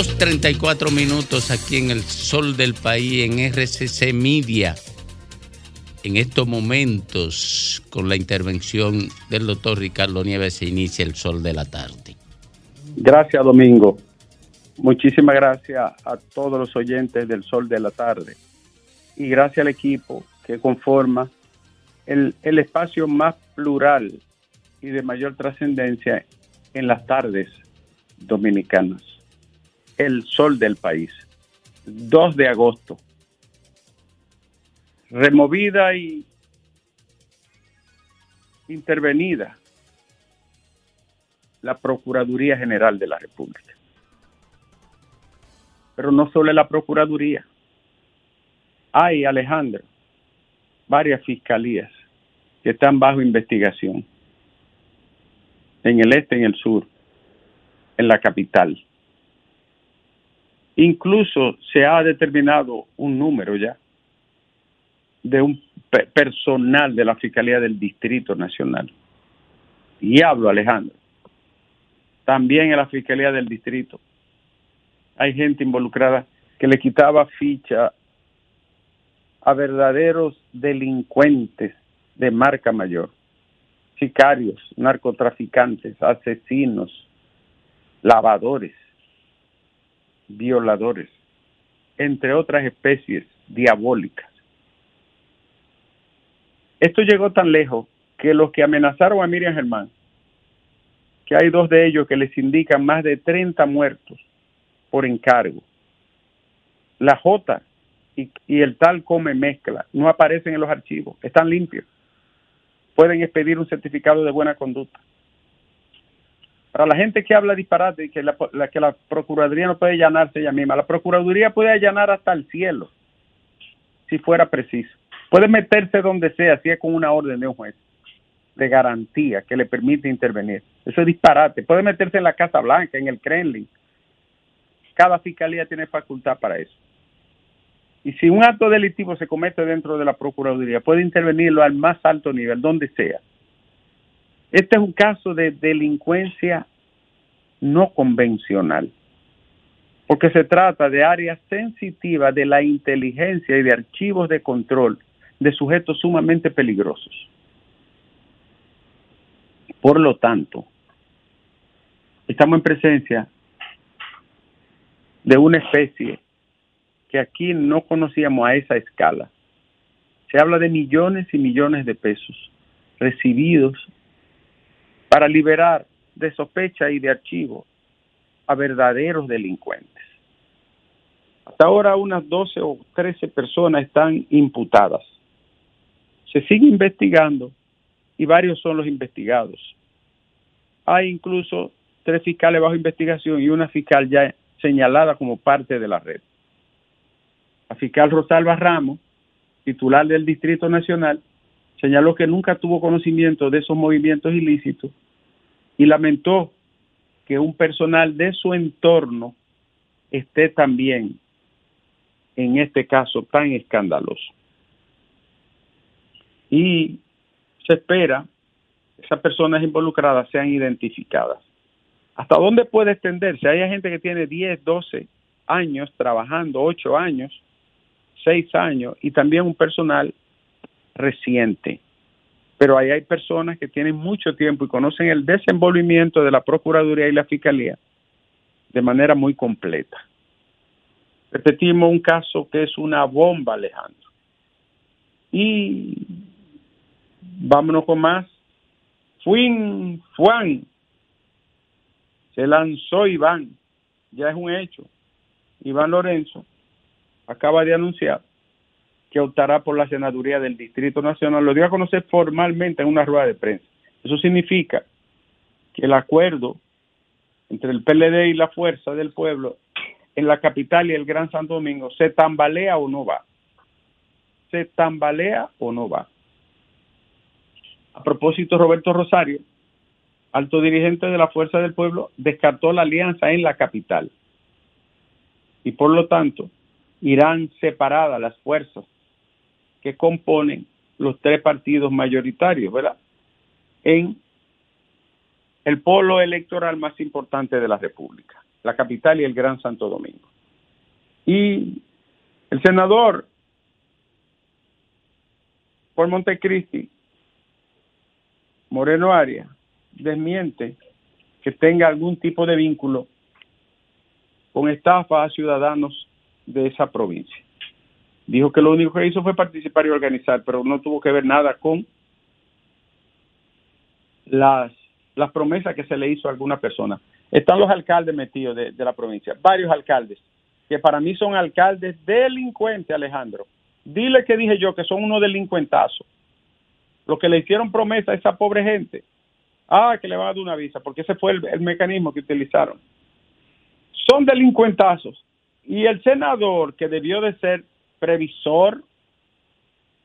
2.34 minutos aquí en el sol del país, en RCC Media. En estos momentos, con la intervención del doctor Ricardo Nieves, se inicia el sol de la tarde. Gracias, Domingo. Muchísimas gracias a todos los oyentes del sol de la tarde. Y gracias al equipo que conforma el, el espacio más plural y de mayor trascendencia en las tardes dominicanas el sol del país. 2 de agosto. Removida y intervenida la Procuraduría General de la República. Pero no solo la Procuraduría. Hay, Alejandro, varias fiscalías que están bajo investigación. En el este, en el sur, en la capital. Incluso se ha determinado un número ya de un personal de la Fiscalía del Distrito Nacional. Y hablo, Alejandro. También en la Fiscalía del Distrito hay gente involucrada que le quitaba ficha a verdaderos delincuentes de marca mayor, sicarios, narcotraficantes, asesinos, lavadores violadores, entre otras especies diabólicas. Esto llegó tan lejos que los que amenazaron a Miriam Germán, que hay dos de ellos que les indican más de 30 muertos por encargo. La J y, y el tal come mezcla no aparecen en los archivos, están limpios. Pueden expedir un certificado de buena conducta. Para la gente que habla disparate y que la, que la Procuraduría no puede allanarse ella misma, la Procuraduría puede allanar hasta el cielo, si fuera preciso. Puede meterse donde sea, si es con una orden de un juez de garantía que le permite intervenir. Eso es disparate. Puede meterse en la Casa Blanca, en el Kremlin. Cada fiscalía tiene facultad para eso. Y si un acto delictivo se comete dentro de la Procuraduría, puede intervenirlo al más alto nivel, donde sea. Este es un caso de delincuencia no convencional, porque se trata de áreas sensitivas de la inteligencia y de archivos de control de sujetos sumamente peligrosos. Por lo tanto, estamos en presencia de una especie que aquí no conocíamos a esa escala. Se habla de millones y millones de pesos recibidos para liberar de sospecha y de archivo a verdaderos delincuentes. Hasta ahora unas 12 o 13 personas están imputadas. Se sigue investigando y varios son los investigados. Hay incluso tres fiscales bajo investigación y una fiscal ya señalada como parte de la red. La fiscal Rosalba Ramos, titular del Distrito Nacional, señaló que nunca tuvo conocimiento de esos movimientos ilícitos y lamentó que un personal de su entorno esté también en este caso tan escandaloso. Y se espera que esas personas involucradas sean identificadas. ¿Hasta dónde puede extenderse? Hay gente que tiene 10, 12 años trabajando, 8 años, 6 años, y también un personal reciente pero ahí hay personas que tienen mucho tiempo y conocen el desenvolvimiento de la Procuraduría y la Fiscalía de manera muy completa. Repetimos un caso que es una bomba, Alejandro. Y vámonos con más. Fuin, Juan, se lanzó Iván, ya es un hecho. Iván Lorenzo acaba de anunciar que optará por la senaduría del Distrito Nacional. Lo dio a conocer formalmente en una rueda de prensa. Eso significa que el acuerdo entre el PLD y la Fuerza del Pueblo en la capital y el Gran Santo Domingo se tambalea o no va. Se tambalea o no va. A propósito, Roberto Rosario, alto dirigente de la Fuerza del Pueblo, descartó la alianza en la capital. Y por lo tanto, irán separadas las fuerzas que componen los tres partidos mayoritarios, ¿verdad? En el polo electoral más importante de la República, la capital y el Gran Santo Domingo. Y el senador por Montecristi, Moreno Arias, desmiente que tenga algún tipo de vínculo con estafa a ciudadanos de esa provincia. Dijo que lo único que hizo fue participar y organizar, pero no tuvo que ver nada con las, las promesas que se le hizo a alguna persona. Están los alcaldes metidos de, de la provincia, varios alcaldes, que para mí son alcaldes delincuentes, Alejandro. Dile que dije yo que son unos delincuentazos. Los que le hicieron promesa a esa pobre gente. Ah, que le van a dar una visa, porque ese fue el, el mecanismo que utilizaron. Son delincuentazos. Y el senador, que debió de ser previsor,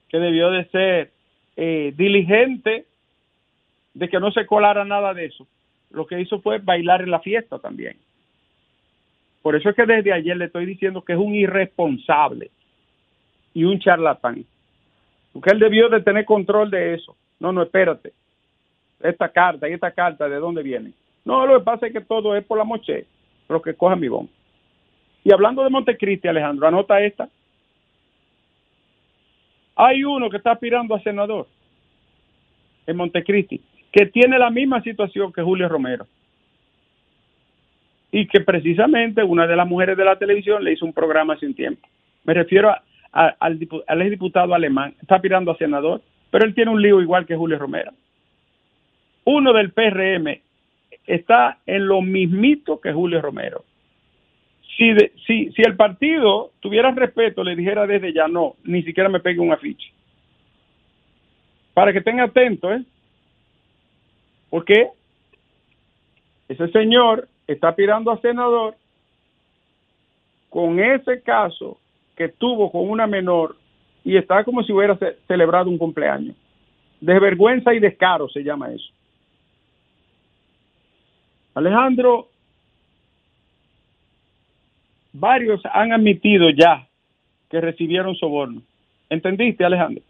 que debió de ser eh, diligente, de que no se colara nada de eso, lo que hizo fue bailar en la fiesta también. Por eso es que desde ayer le estoy diciendo que es un irresponsable y un charlatán. Porque él debió de tener control de eso. No, no, espérate. Esta carta y esta carta, ¿de dónde viene? No, lo que pasa es que todo es por la moche, lo que coja mi bon. Y hablando de Montecristi, Alejandro, anota esta. Hay uno que está aspirando a senador en Montecristi, que tiene la misma situación que Julio Romero. Y que precisamente una de las mujeres de la televisión le hizo un programa hace un tiempo. Me refiero al, al exdiputado alemán, está aspirando a senador, pero él tiene un lío igual que Julio Romero. Uno del PRM está en lo mismito que Julio Romero. Si, si, si el partido tuviera respeto, le dijera desde ya, no, ni siquiera me pegue un afiche. Para que estén atentos, ¿eh? Porque ese señor está aspirando a senador con ese caso que tuvo con una menor y está como si hubiera ce celebrado un cumpleaños. Desvergüenza y descaro se llama eso. Alejandro, varios han admitido ya que recibieron soborno. ¿Entendiste, Alejandro?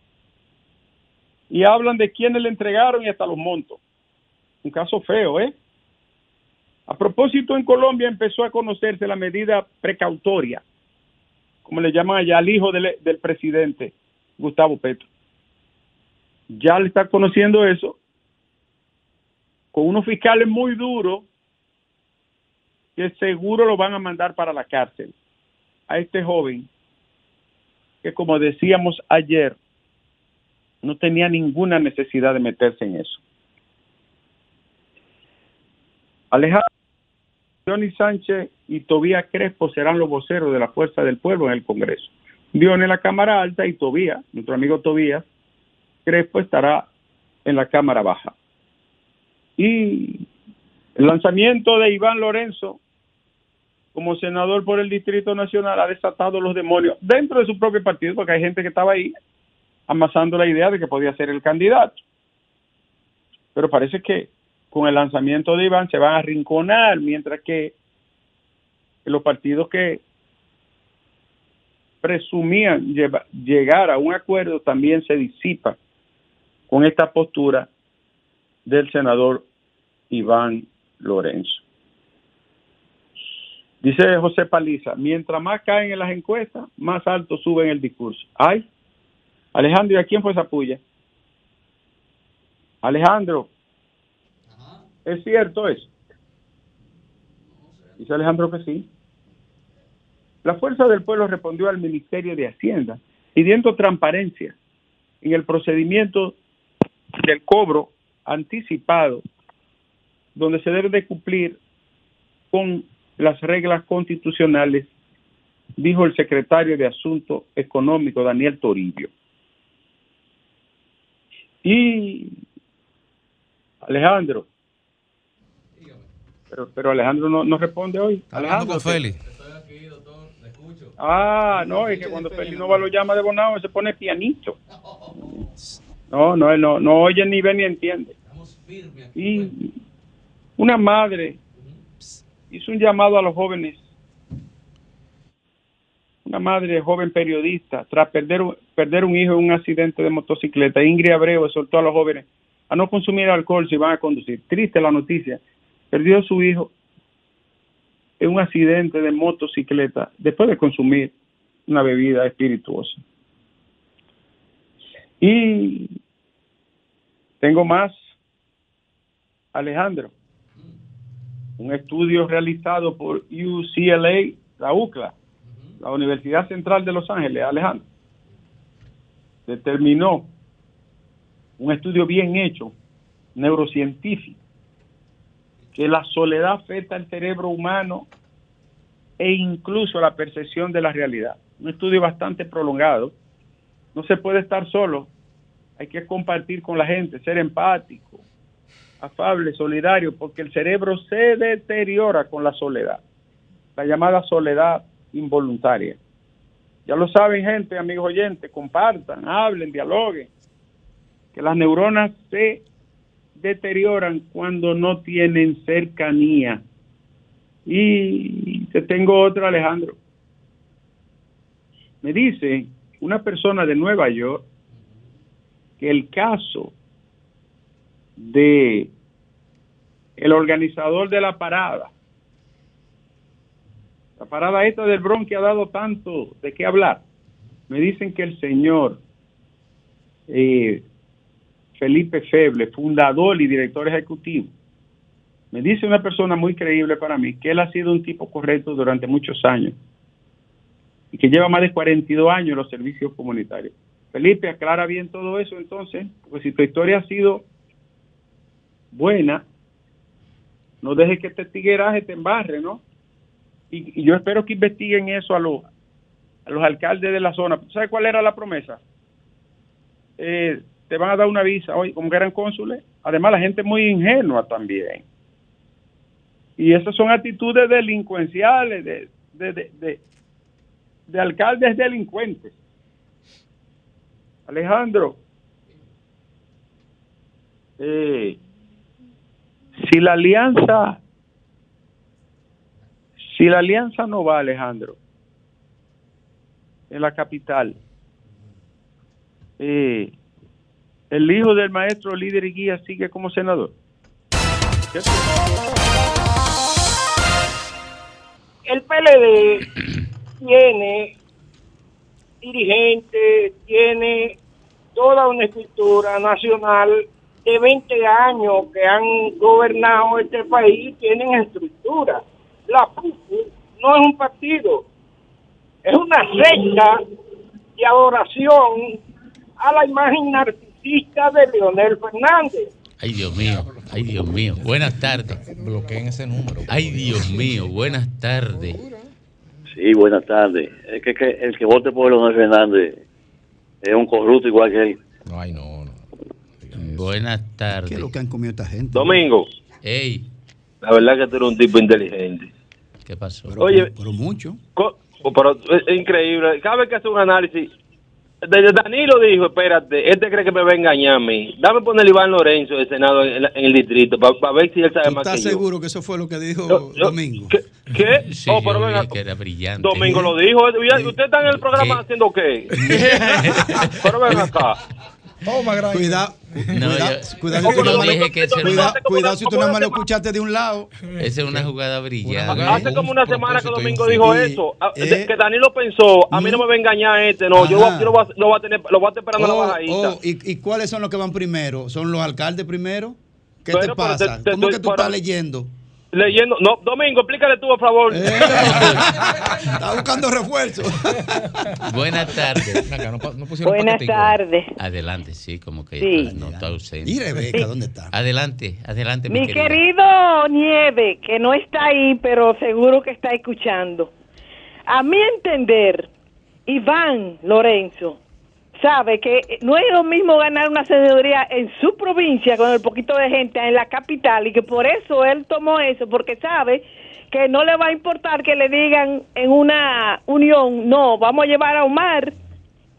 Y hablan de quiénes le entregaron y hasta los montos. Un caso feo, ¿eh? A propósito, en Colombia empezó a conocerse la medida precautoria como le llaman allá, al hijo del, del presidente, Gustavo Petro. Ya le está conociendo eso, con unos fiscales muy duros, que seguro lo van a mandar para la cárcel a este joven, que como decíamos ayer, no tenía ninguna necesidad de meterse en eso. Alejandro Johnny Sánchez y Tobías Crespo serán los voceros de la Fuerza del Pueblo en el Congreso. Dion en la Cámara Alta y Tobías, nuestro amigo Tobías Crespo estará en la Cámara Baja. Y el lanzamiento de Iván Lorenzo como senador por el Distrito Nacional ha desatado los demonios dentro de su propio partido, porque hay gente que estaba ahí amasando la idea de que podía ser el candidato. Pero parece que con el lanzamiento de Iván se van a rinconar, mientras que los partidos que presumían llegar a un acuerdo también se disipa con esta postura del senador Iván Lorenzo. Dice José Paliza, mientras más caen en las encuestas, más alto suben el discurso. Ay, Alejandro, ¿y a quién fue esa puya? Alejandro, ¿Es cierto eso? Dice Alejandro que sí. La Fuerza del Pueblo respondió al Ministerio de Hacienda pidiendo transparencia en el procedimiento del cobro anticipado, donde se debe de cumplir con las reglas constitucionales, dijo el secretario de Asuntos Económicos, Daniel Toribio. Y Alejandro, pero, pero Alejandro no, no responde hoy. Alejandro con Feli. Estoy aquí, doctor, le escucho. Ah, no, es que cuando Feli Nova lo llama de Bonao se pone pianito. No, no, él no, no oye ni ve ni entiende. Estamos firmes aquí. Y una madre hizo un llamado a los jóvenes una madre joven periodista, tras perder, perder un hijo en un accidente de motocicleta, Ingrid Abreu exhortó a los jóvenes a no consumir alcohol si van a conducir. Triste la noticia. Perdió su hijo en un accidente de motocicleta después de consumir una bebida espirituosa. Y tengo más, Alejandro. Un estudio realizado por UCLA, la UCLA, la Universidad Central de Los Ángeles, Alejandro, determinó un estudio bien hecho, neurocientífico, que la soledad afecta al cerebro humano e incluso la percepción de la realidad. Un estudio bastante prolongado. No se puede estar solo, hay que compartir con la gente, ser empático, afable, solidario, porque el cerebro se deteriora con la soledad, la llamada soledad involuntaria. Ya lo saben, gente, amigos oyentes, compartan, hablen, dialoguen, que las neuronas se deterioran cuando no tienen cercanía. Y te tengo otra, Alejandro. Me dice una persona de Nueva York que el caso de el organizador de la parada, la parada esta del Bronx que ha dado tanto de qué hablar, me dicen que el señor eh, Felipe Feble, fundador y director ejecutivo, me dice una persona muy creíble para mí que él ha sido un tipo correcto durante muchos años y que lleva más de 42 años en los servicios comunitarios. Felipe, aclara bien todo eso entonces, porque si tu historia ha sido buena, no dejes que este tigueraje te embarre, ¿no? Y, yo espero que investiguen eso a los, a los alcaldes de la zona. ¿Sabes cuál era la promesa? Eh, te van a dar una visa hoy, como que eran cónsules. Además, la gente es muy ingenua también. Y esas son actitudes delincuenciales de, de, de, de, de alcaldes delincuentes. Alejandro, eh, si la alianza, si la alianza no va, Alejandro, en la capital, eh, el hijo del maestro líder y guía sigue como senador. ¿Qué el PLD tiene dirigentes, tiene toda una estructura nacional de 20 años que han gobernado este país, tienen estructura. La PUCU no es un partido, es una secta de adoración a la imagen narcisista de Leonel Fernández. Ay, Dios mío, ay, Dios mío. Buenas tardes. Bloqueen ese número. Ay, Dios mío, buenas tardes. Sí, buenas tardes. Es que, que el que vote por Leonel Fernández es un corrupto igual que él. No, ay, no, Buenas tardes. ¿Qué es lo que han comido esta gente? Domingo, Ey, la verdad que tú eres un tipo inteligente. ¿qué pasó? Pero, Oye. pero mucho. Pero es increíble. Cada vez que hace un análisis, desde Danilo dijo, espérate, este cree que me va a engañar a mí. Dame poner Iván Lorenzo de Senado en, la- en el distrito para ver si él sabe ¿Tú más estás que yo. seguro que eso fue lo que dijo Yo- yo- Domingo? ¿Qué? ¿Qué? Sí, oh, pero venga, que era brillante. Domingo lo dijo. ¿Y ¿Usted está en el programa ¿Qué? haciendo qué? pero ven acá. Toma, gran. Cuidado, No, cuidado, yo- cuidado, si tú nada más- dije que cuidado, una- cuidado si tú nada más lo escuchaste de un lado. Esa es una jugada brillante. Hace como una Un semana que Domingo infinito. dijo eso. Ah, eh. que Danilo pensó, a mí no me va a engañar este, no. Yo, Ajá. yo lo, voy a, lo voy a tener, lo voy a estar esperando Oh, la bajadita. oh, ¿y, y cuáles son los que van primero? ¿Son los alcaldes primero? ¿Qué Pero, te pasa? te- te ¿Cómo que tú pero- estás leyendo? Leyendo. No, Domingo, explícale tú, por favor. Eh, Está buscando refuerzo. Buenas tardes. No, no Buenas tardes. Adelante, sí, como que Sí. no está ausente. ¿Y Rebeca dónde está? Adelante, adelante, mi, querido Nieve, que no está ahí, pero seguro que está escuchando. A mi entender, Iván Lorenzo sabe que no es lo mismo ganar una senaduría en su provincia con el poquito de gente en la capital y que por eso él tomó eso, porque sabe que no le va a importar que le digan en una unión, no, vamos a llevar a Omar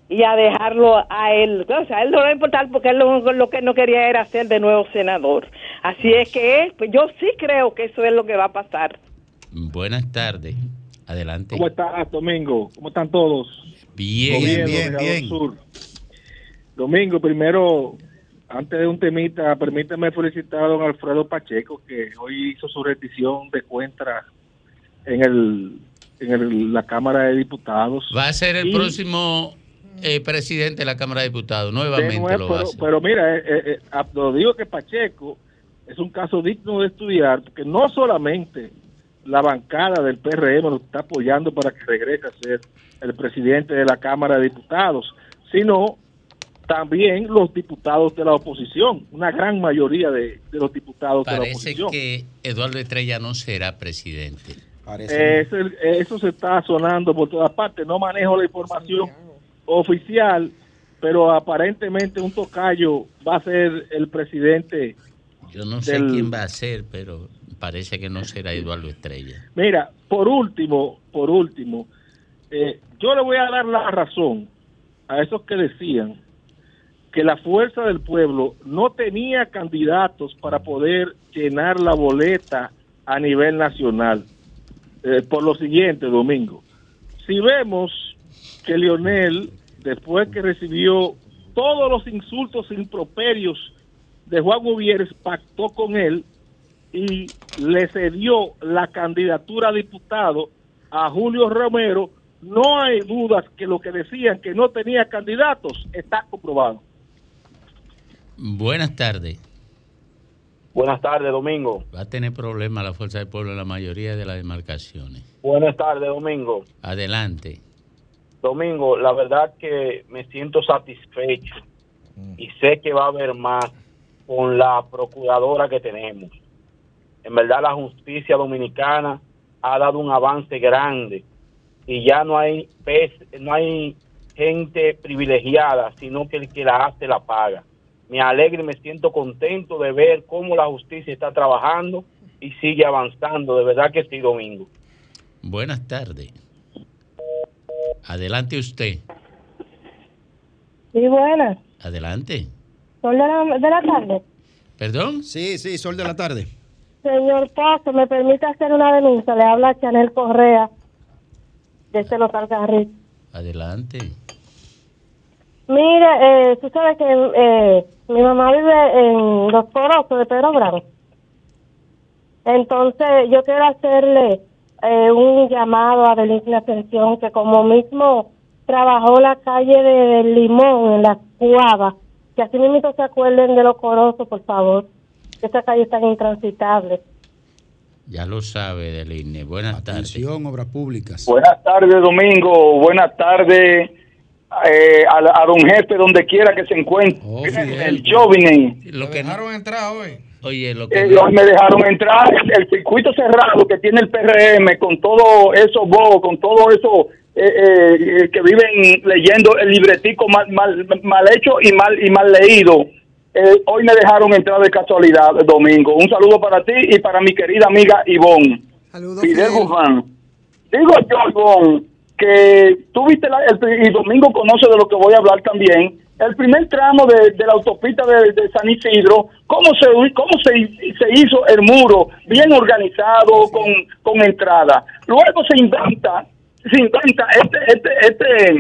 y a dejarlo a él. O sea, a él no le va a importar porque él lo, lo que no quería era ser de nuevo senador. Así es que pues yo sí creo que eso es lo que va a pasar. Buenas tardes. Adelante. ¿Cómo estás, Domingo? ¿Cómo están todos? Bien, bien, bien. Sur. Domingo, primero, antes de un temita, permíteme felicitar a don Alfredo Pacheco, que hoy hizo su rendición de cuentas en el en el- la Cámara de Diputados. Va a ser el Y- próximo eh, presidente de la Cámara de Diputados. Nuevamente nuevo, lo va a pero, hacer. pero mira, eh, eh, eh, ah, lo digo que Pacheco es un caso digno de estudiar, porque no solamente la bancada del PRM lo está apoyando para que regrese a ser el presidente de la Cámara de Diputados, sino también los diputados de la oposición, una gran mayoría de, de los diputados de la Parece oposición. que Eduardo Estrella no será presidente. Parece. Es el- eso se está sonando por todas partes. No manejo la información oficial, pero aparentemente un tocayo va a ser el presidente. Yo no sé Del- quién va a ser, pero parece que no será Eduardo Estrella. Mira, por último, por último, eh, yo le voy a dar la razón a esos que decían que la fuerza del pueblo no tenía candidatos para poder llenar la boleta a nivel nacional. Eh, por lo siguiente, Domingo, si vemos que Lionel, después que recibió todos los insultos improperios de Juan Gutiérrez, pactó con él y le cedió la candidatura a diputado a Julio Romero, no hay dudas que lo que decían que no tenía candidatos está comprobado. Buenas tardes. Buenas tardes, Domingo. Va a tener problemas la Fuerza del Pueblo en la mayoría de las demarcaciones. Buenas tardes, Domingo. Adelante. Domingo, la verdad que me siento satisfecho y sé que va a haber más con la procuradora que tenemos. En verdad la justicia dominicana ha dado un avance grande y ya no hay pez- no hay gente privilegiada, sino que el que la hace la paga. Me alegra y me siento contento de ver cómo la justicia está trabajando y sigue avanzando. De verdad que sí, Domingo. Buenas tardes. Adelante usted. Sí, buenas. Adelante. De la, de la tarde. ¿Perdón? Sí, sí, sol de la tarde. Señor Pozo, ¿me permite hacer una denuncia? Le habla Chanel Correa desde Los Algarris. Adelante. Mire, eh, tú sabes que eh, mi mamá vive en Los Corosos de Pedro Bravo. Entonces, yo quiero hacerle eh, un llamado a Delinquia Atención que como mismo trabajó la calle de, Limón en la Cuava, que así mismo se acuerden de Los Corosos, por favor, que esa calle está intransitable. Ya lo sabe del INE. Buenas tardes. Atención, obras públicas. Buenas tardes, Domingo. Buenas tardes eh, a, don jefe, donde quiera que se encuentre. el Jovine. Lo que dejaron entrar hoy. Oye, lo que Eh, los- me dejaron entrar el, el circuito cerrado que tiene el PRM con todo eso vos, con todo eso eh, eh, que viven leyendo el libretico mal, mal, mal hecho y mal y mal leído. Eh, hoy me dejaron entrar de casualidad, Domingo. Un saludo para ti y para mi querida amiga Ivonne. Fidel Guzmán. Digo yo, Ivonne, que tú viste la- el, y Domingo conoce de lo que voy a hablar también. El primer tramo de, de la autopista de, de San Isidro, cómo se cómo se, se hizo el muro, bien organizado, con, con entrada. Luego se inventa, se inventa este, este, este,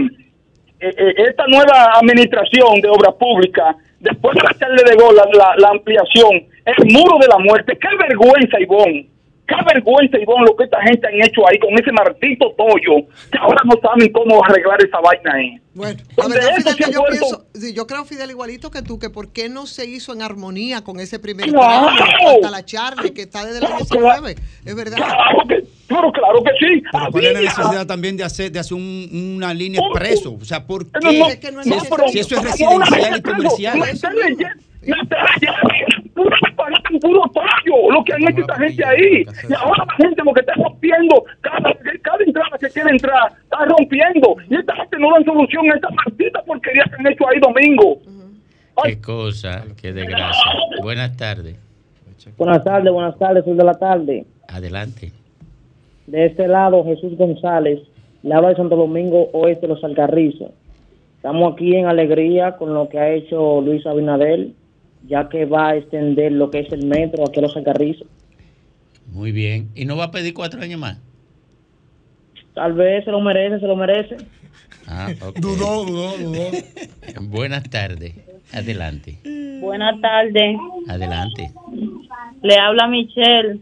eh, eh, esta nueva administración de obra pública, después de hacerle de gol la, la- la ampliación, el muro de la muerte. ¡Qué vergüenza, Ivonne! ¡Qué vergüenza, Ivonne, lo que esta gente han hecho ahí con ese martito tollo, que ahora no saben cómo arreglar esa vaina ahí! Bueno, la Donde verdad, Fidel, que yo pienso, sí, yo creo, Fidel, igualito que tú, que por qué no se hizo en armonía con ese primer ¡Claro! tramo, hasta la Charlie, que está desde la 19, es verdad. Pero claro que sí. Pero ¿cuál es la necesidad también de hacer, de hacer un- una línea expreso? O sea, ¿por qué? No, no, Es que no es necesario. si eso es residencial y comercial. Puro tallo, lo que han hecho esta gente ahí. Y ahora la gente lo que está rompiendo, cada, cada entrada que quiere entrar, está rompiendo. Y esta gente no dan solución a esta maldita porquería que han hecho ahí domingo. Qué cosa, qué desgracia. Buenas tardes. Buenas tardes, buenas tardes, soy de la tarde. Adelante. De este lado, Jesús González, le habla de Santo Domingo Oeste de los Alcarrizos. Estamos aquí en alegría con lo que ha hecho Luis Abinadel, ya que va a extender lo que es el metro aquí a los Alcarrizos. Muy bien. ¿Y no va a pedir cuatro años más? Tal vez se lo merece, se lo merece. Ah, ok. Dudó, dudó, dudó. Buenas tardes. Adelante. Buenas tardes. Adelante. Le habla Michelle,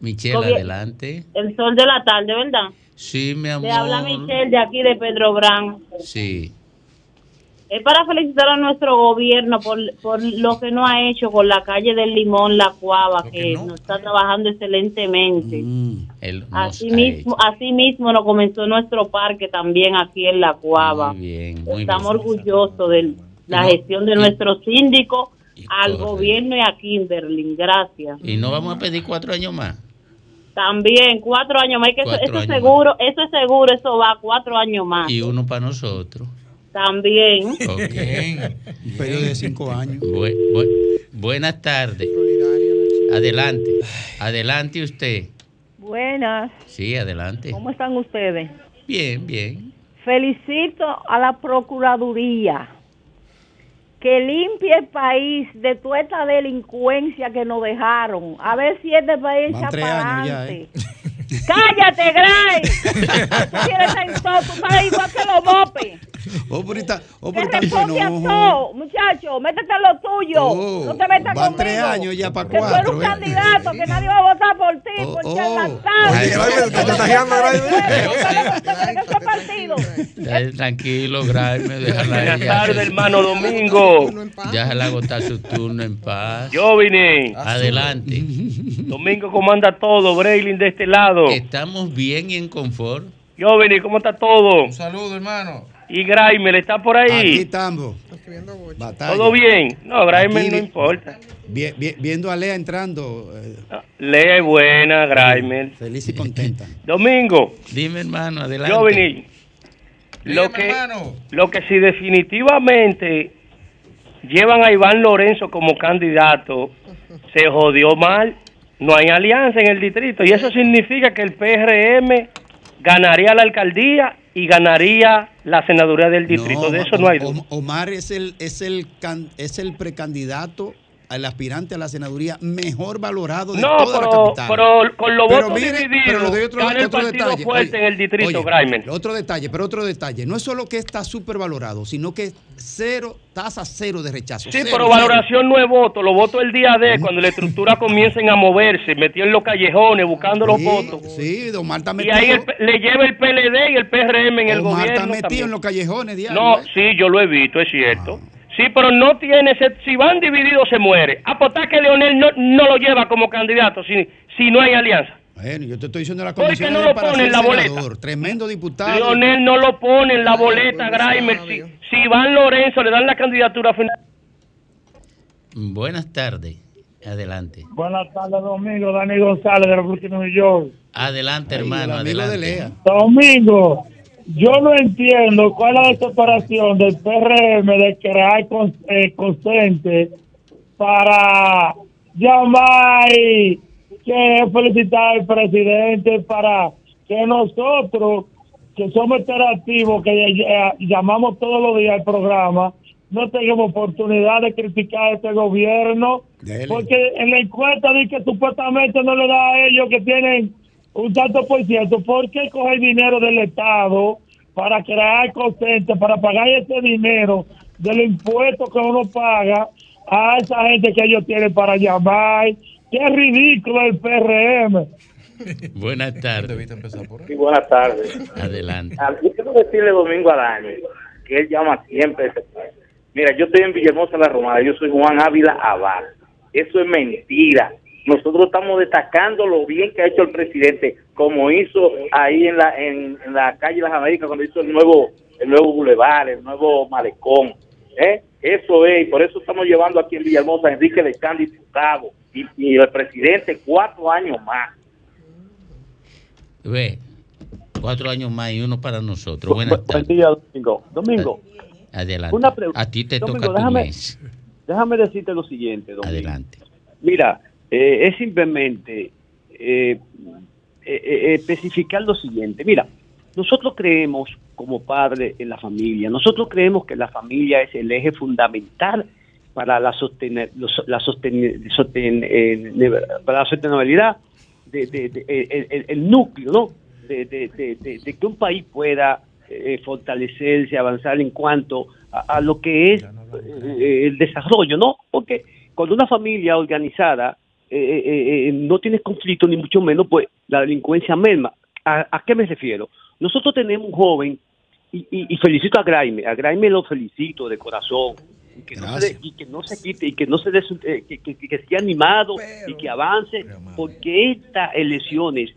Michelle, adelante. el sol de la tarde, ¿verdad? Sí, mi amor. Le habla Michelle de aquí de Pedro Brán. Sí. Es para felicitar a nuestro gobierno por, por lo que no ha hecho con la calle del Limón, La Cuava, que nos está trabajando excelentemente. Nos Así mismo, así mismo nos comenzó nuestro parque también aquí en La Cuava. Muy bien, muy Estamos bien. orgullosos de la gestión de nuestro síndico, al gobierno y a Kimberly. Gracias. Y no vamos a pedir cuatro años más. También, cuatro años más. que eso, Cuatro eso es años seguro, eso es seguro, eso va cuatro años más. Y uno para nosotros. También. Un periodo de cinco años. Bu- bu- buenas tardes. Adelante. Adelante usted. Buenas, Sí, adelante. ¿cómo están ustedes? Bien, bien. Felicito a la Procuraduría que limpie el país de toda esta delincuencia que nos dejaron. A ver si este país Van echa para ya, adelante. ¡Cállate, Gray! Tú quieres estar en todo, tú estás igual que los mopes. Oh, pero está, oh, está responde a enojo. todo, muchacho. Métete en lo tuyo. Oh, no te metas van conmigo. tres años ya para Que tú eres cuatro, un ¿eh? candidato, que nadie va a votar por ti, por charlatán. Ese partido. Ya, Tranquilo, Graeme, déjala Buenas tardes, hermano Domingo. Déjala agotar su turno en paz. Yo vine. Adelante. Domingo, ¿cómo anda todo? Braylin de este lado. Estamos bien y en confort. Yo vine, ¿cómo está todo? Un saludo, hermano. Y Graimel, ¿está por Aquí ahí? estamos. Batalla. ¿Todo bien? No, Graimel Aquí no importa. vi- vi- viendo a Lea entrando. eh, Lea es buena, Graimel. Feliz y contenta. Domingo, Dime, hermano, adelante. yo vine. Lo que, lo que si definitivamente llevan a Iván Lorenzo como candidato, se jodió mal. No hay alianza en el distrito. Y eso significa que el PRM ganaría la alcaldía y ganaría la senaduría del distrito. de eso no hay duda. Om- Omar es el, es el, es el precandidato al aspirante a la senaduría mejor valorado de No, toda la pero, capital. pero con los Pero votos mire, divididos, pero le doy otro, otro partido detalle. fuerte Oye, en el distrito, oye. Otro detalle, pero otro detalle. No es solo que está súper valorado, sino que cero, tasa cero de rechazo. Sí, Cero, pero cero. valoración no es voto. Los votos el día de cuando la estructura comiencen a moverse, metido en los callejones, buscando los votos. Sí, don Omar está Y metido. ahí el le lleva el PLD y el PRM en el Omar gobierno. está metido también. en los callejones diario. No, ¿eh? sí, yo lo he visto, es cierto. Sí, pero no tiene ese, si van divididos se muere. Apostar que Leonel no, no lo lleva como candidato si, si no hay alianza. Bueno, yo te estoy diciendo la ¿Por qué condición no lo pone en la boleta? Tremendo diputado. Leonel no lo pone en la boleta, Graimer. Si, si Iván Lorenzo le dan la candidatura final. Buenas tardes. Adelante. Buenas tardes, Domingo. Dani González de la Brooklyn, New York. Adelante, hermano. de adelante. Lea. Domingo, yo no entiendo cuál es la desesperación del PRM de crear con, eh, consente para llamar y que felicitar al presidente para que nosotros, que somos interactivos, que llamamos todos los días al programa, no tengamos oportunidad de criticar a este gobierno, porque en la encuesta dice que supuestamente no le da a ellos que tienen un tanto por ciento, ¿por qué coger dinero del Estado para crear consente, para pagar ese dinero del impuesto que uno paga a esa gente que ellos tienen para llamar? Qué ridículo el PRM. Buenas tardes. Sí, buenas tardes. Adelante. Ah, Yo quiero decirle Domingo Araño que él llama siempre a. Mira, yo estoy en Villahermosa, la Romana, yo soy Juan Ávila Abad. Eso es mentira. Nosotros estamos destacando lo bien que ha hecho el presidente, como hizo ahí en la en, en la calle Las Américas cuando hizo el nuevo el nuevo bulevar, el nuevo malecón. ¿eh? Eso es, y por eso estamos llevando aquí en Villahermosa a Enrique Lecán diputado y, y el presidente cuatro años más. Ve, cuatro años más y uno para nosotros. Buenas Buen tardes. día, Domingo. Domingo, Adelante. Una pregunta. A ti te Domingo, toca tu déjame- mes. déjame decirte lo siguiente, Domingo. Adelante. Mira, eh, es simplemente eh, eh, eh, especificar lo siguiente. Mira, nosotros creemos como padres en la familia. Nosotros creemos que la familia es el eje fundamental para la, sostener, los- la sosten- sosten- eh, para la sostenibilidad, de, de- de- el, núcleo, ¿no? de, que un país pueda eh, fortalecerse, avanzar en cuanto a, a lo que es eh, el desarrollo, ¿no? Porque cuando una familia organizada eh, eh, eh, no tiene conflicto, ni mucho menos, pues la delincuencia merma. ¿A, a qué me refiero? Nosotros tenemos un joven, y, y- y felicito a Graime, a Graime lo felicito de corazón, y que, no se, de- y que no se quite, y que no se des, eh, que, que, que esté animado y que avance, porque estas elecciones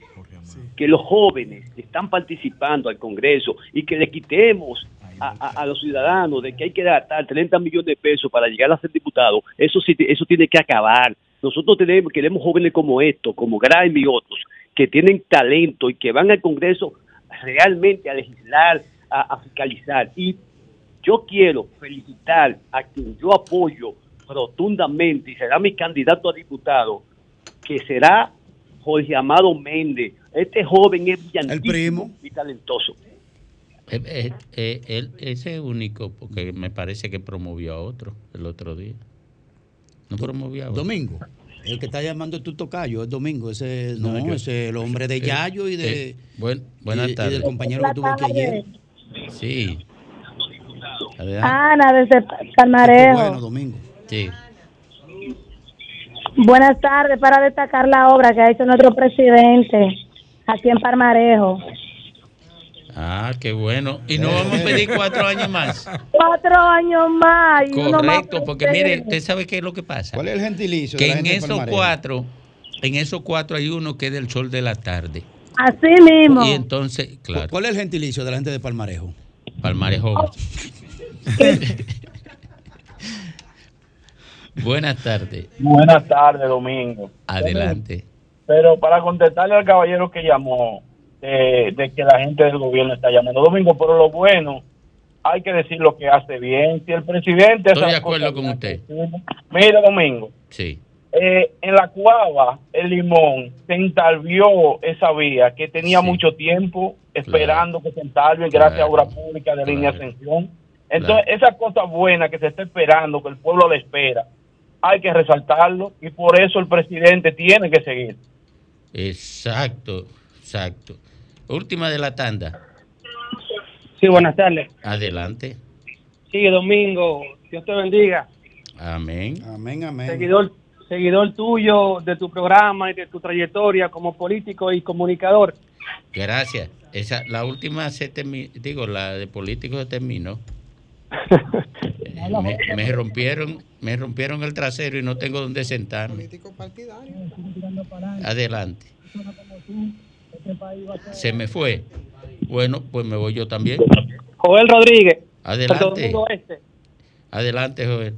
que los jóvenes están participando al Congreso y que le quitemos a, a- a los ciudadanos de que hay que gastar 30 millones de pesos para llegar a ser diputado, eso sí, eso tiene que acabar. Nosotros tenemos, queremos jóvenes como estos, como Grime y otros, que tienen talento y que van al Congreso realmente a legislar, a, a fiscalizar. Y yo quiero felicitar a quien yo apoyo rotundamente y será mi candidato a diputado, que será Jorge Amado Méndez. Este joven es brillantísimo y talentoso. Eh, eh, eh, él, ese es único, porque me parece que promovió a otro el otro día. No promovió a otro. Domingo. El que está llamando es tu tocayo, es Domingo. Ese no, No, yo- ese es el hombre de Yayo y de. eh, buen- buenas y- y tardes. del compañero que tuvo aquí ayer. Sí. Adelante. Ana, desde Palmarejo. Bueno, Domingo. Sí. Buenas tardes, para destacar la obra que ha hecho nuestro presidente aquí en Palmarejo. Ah, qué bueno. Y no vamos a pedir cuatro años más. Cuatro años más. Correcto, porque mire, usted sabe qué es lo que pasa. ¿Cuál es el gentilicio? Que de la en esos cuatro, en esos cuatro hay uno que es del sol de la tarde. Así mismo. Y entonces, claro, ¿Cuál es el gentilicio de la gente de Palmarejo? Palmarejo. Buenas tardes. Buenas tardes, Domingo. Adelante. Pero para contestarle al caballero que llamó, de, de que la gente del gobierno está llamando, Domingo, pero lo bueno, hay que decir lo que hace bien. Si el presidente... Estoy de acuerdo con usted. Mira, Domingo, Sí. eh, en la cuava, el limón, se entalvió esa vía que tenía Sí. mucho tiempo esperando que se entalve gracias a Claro. obra pública de línea ascensión. Entonces, esa cosa buena que se está esperando, que el pueblo le espera, hay que resaltarlo y por eso el presidente tiene que seguir. Exacto, exacto. Última de la tanda. Sí, buenas tardes. Adelante. Sí, Domingo, Dios te bendiga. Amén. Amén, amén. Seguidor, seguidor tuyo de tu programa y de tu trayectoria como político y comunicador. Gracias. Esa, la última se terminó, digo, la de político se terminó. Eh, me, me rompieron, me rompieron el trasero y no tengo dónde sentarme. Adelante. Se me fue. Bueno, pues me voy yo también. Joel Rodríguez, Adelante. Este, Adelante, Joel.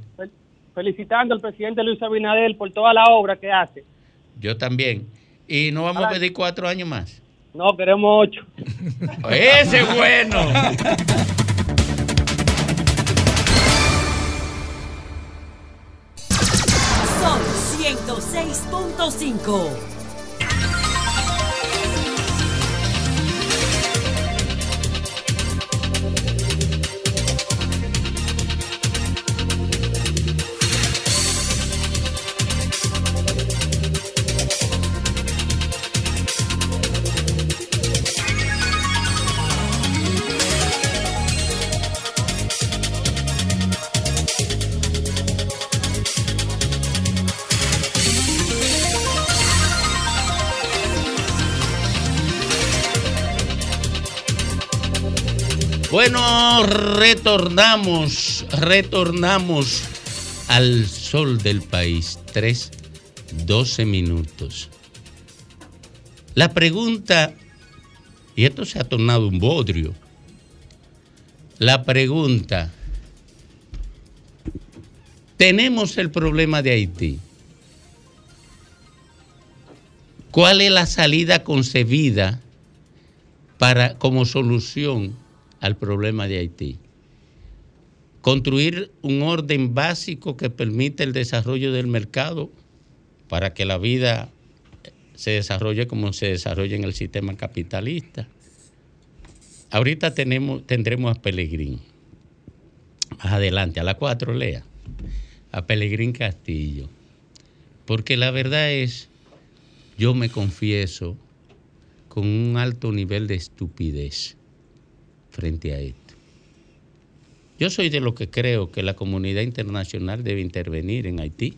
felicitando al presidente Luis Abinader por toda la obra que hace. Yo también. Y no vamos a pedir cuatro años más. No, queremos ocho. Ese es bueno. Son 106.5. Bueno, retornamos, retornamos al sol del país. 3, 12 minutos. La pregunta, y esto se ha tornado un bodrio. La pregunta, tenemos el problema de Haití. ¿Cuál es la salida concebida para, como solución al problema de Haití? Construir un orden básico que permita el desarrollo del mercado para que la vida se desarrolle como se desarrolla en el sistema capitalista. Ahorita tenemos, tendremos a Pelegrín. Más adelante, a las cuatro lea. A Pelegrín Castillo. Porque la verdad es, yo me confieso con un alto nivel de estupidez frente a esto. Yo soy de los que creo que la comunidad internacional debe intervenir en Haití,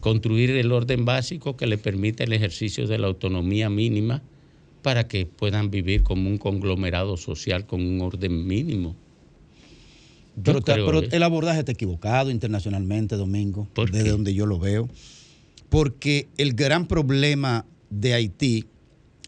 construir el orden básico que le permita el ejercicio de la autonomía mínima para que puedan vivir como un conglomerado social con un orden mínimo. Yo Pero, el abordaje está equivocado internacionalmente, Domingo, desde donde yo lo veo. Porque el gran problema de Haití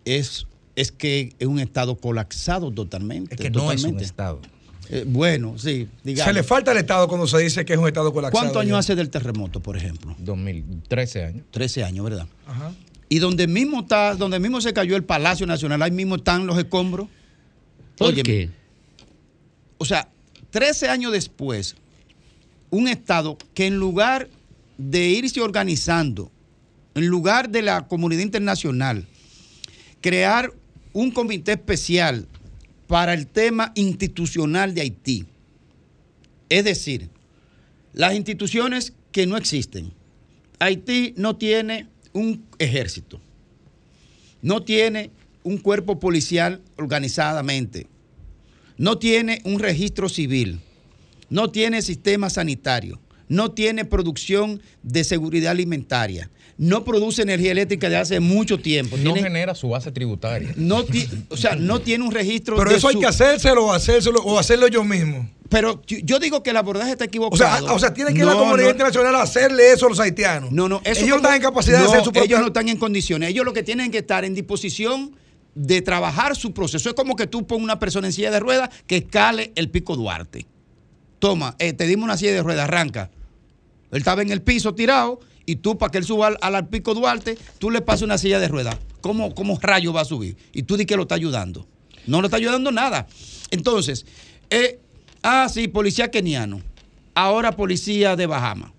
es, es que es un Estado colapsado totalmente. Es que no es un totalmente. Estado. Eh, bueno, sí, digamos. Se le falta al Estado cuando se dice que es un Estado colapsado. ¿Cuántos años hace del terremoto, por ejemplo? 2013 años. 13 años, ¿verdad? Ajá. Y donde mismo está, donde mismo se cayó el Palacio Nacional, ahí mismo están los escombros. ¿Por Óyeme, qué? O sea, 13 años después, un Estado que en lugar de irse organizando, en lugar de la comunidad internacional, crear un comité especial para el tema institucional de Haití. Es decir, las instituciones que no existen. Haití no tiene un ejército, no tiene un cuerpo policial organizadamente, no tiene un registro civil, no tiene sistema sanitario, no tiene producción de seguridad alimentaria, no produce energía eléctrica de hace mucho tiempo. No Tiene- genera su base tributaria. no ti- o sea, no tiene un registro Pero de eso hay que hacérselo o hacérselo o hacerlo yo mismo. Pero yo- digo que el abordaje está O equivocado. sea, o sea, tiene que la No, comunidad no. internacional hacerle eso a los haitianos. No, no, eso Ellos como- están en capacidad de hacer su propia... Ellos no están en condiciones. Ellos lo que tienen que estar en disposición de trabajar su proceso. Es como que tú pones una persona en silla de ruedas que escale el pico Duarte. Toma, eh, te dimos una silla de ruedas, arranca. Él estaba en el piso tirado y tú, para que él suba al, al pico Duarte, tú le pasas una silla de ruedas. ¿Cómo, ¿Cómo rayo va a subir? Y tú di que lo está ayudando. No lo está ayudando nada. Entonces, eh, ah, sí, policía keniano. Ahora policía de Bahamas.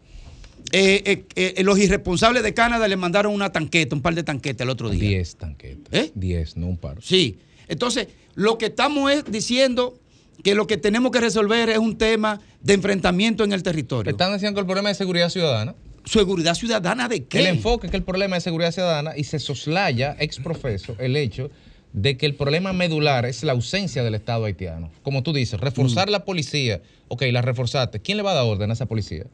Eh, eh, los irresponsables de Canadá le mandaron una tanqueta, un par de tanquetas el otro día. 10 tanquetas. ¿Eh? 10, no un par. Sí. Entonces, lo que estamos es diciendo que lo que tenemos que resolver es un tema de enfrentamiento en el territorio. Están diciendo que el problema es seguridad ciudadana. ¿Seguridad ciudadana de qué? El enfoque es que el problema es seguridad ciudadana y se soslaya ex profeso el hecho de que el problema medular es la ausencia del Estado haitiano. Como tú dices, reforzar Mm. la policía. Ok, la reforzaste. ¿Quién le va a dar orden a esa policía?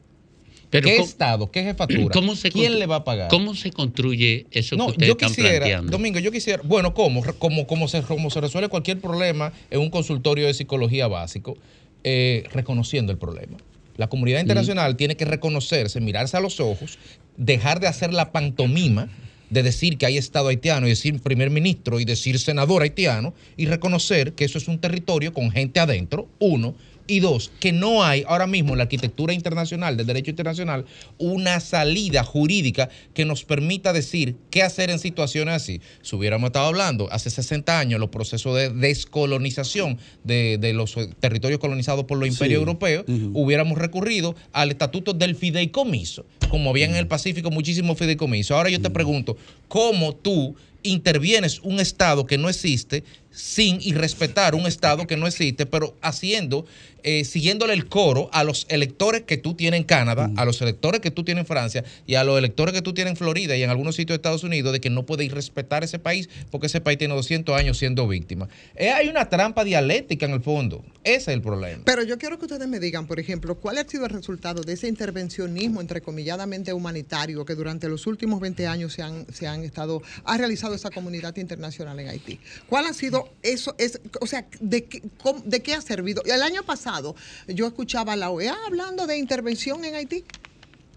Pero ¿Qué ¿cómo- Estado? ¿Qué jefatura? ¿Cómo se ¿Quién le va a pagar? ¿Cómo se construye eso No, que ustedes yo están quisiera, planteando? Domingo, yo quisiera, bueno, ¿cómo? Como, como, se, como se resuelve cualquier problema en un consultorio de psicología básico, eh, reconociendo el problema. La comunidad internacional tiene que reconocerse, mirarse a los ojos, dejar de hacer la pantomima de decir que hay Estado haitiano y decir primer ministro y decir senador haitiano y reconocer que eso es un territorio con gente adentro, uno, y dos, que no hay ahora mismo en la arquitectura internacional, del derecho internacional, una salida jurídica que nos permita decir qué hacer en situaciones así. Si hubiéramos estado hablando hace 60 años los procesos de descolonización de, de los territorios colonizados por los imperios Sí. europeos, hubiéramos recurrido al estatuto del fideicomiso, como había en el Pacífico muchísimos fideicomisos. Ahora yo te pregunto, ¿cómo tú intervienes un Estado que no existe sin y respetar un Estado que no existe, pero haciendo, eh, siguiéndole el coro a los electores que tú tienes en Canadá, a los electores que tú tienes en Francia y a los electores que tú tienes en Florida y en algunos sitios de Estados Unidos de que no puedes respetar ese país porque ese país tiene 200 años siendo víctima. Eh, hay una trampa dialéctica en el fondo. Ese es el problema. Pero yo quiero que ustedes me digan, por ejemplo, cuál ha sido el resultado de ese intervencionismo entrecomilladamente humanitario que durante los últimos 20 años se han, se han estado, ha realizado esa comunidad internacional en Haití. ¿Cuál ha sido eso? Es, o sea, ¿de qué, de qué ha servido? El año pasado yo escuchaba a la OEA hablando de intervención en Haití.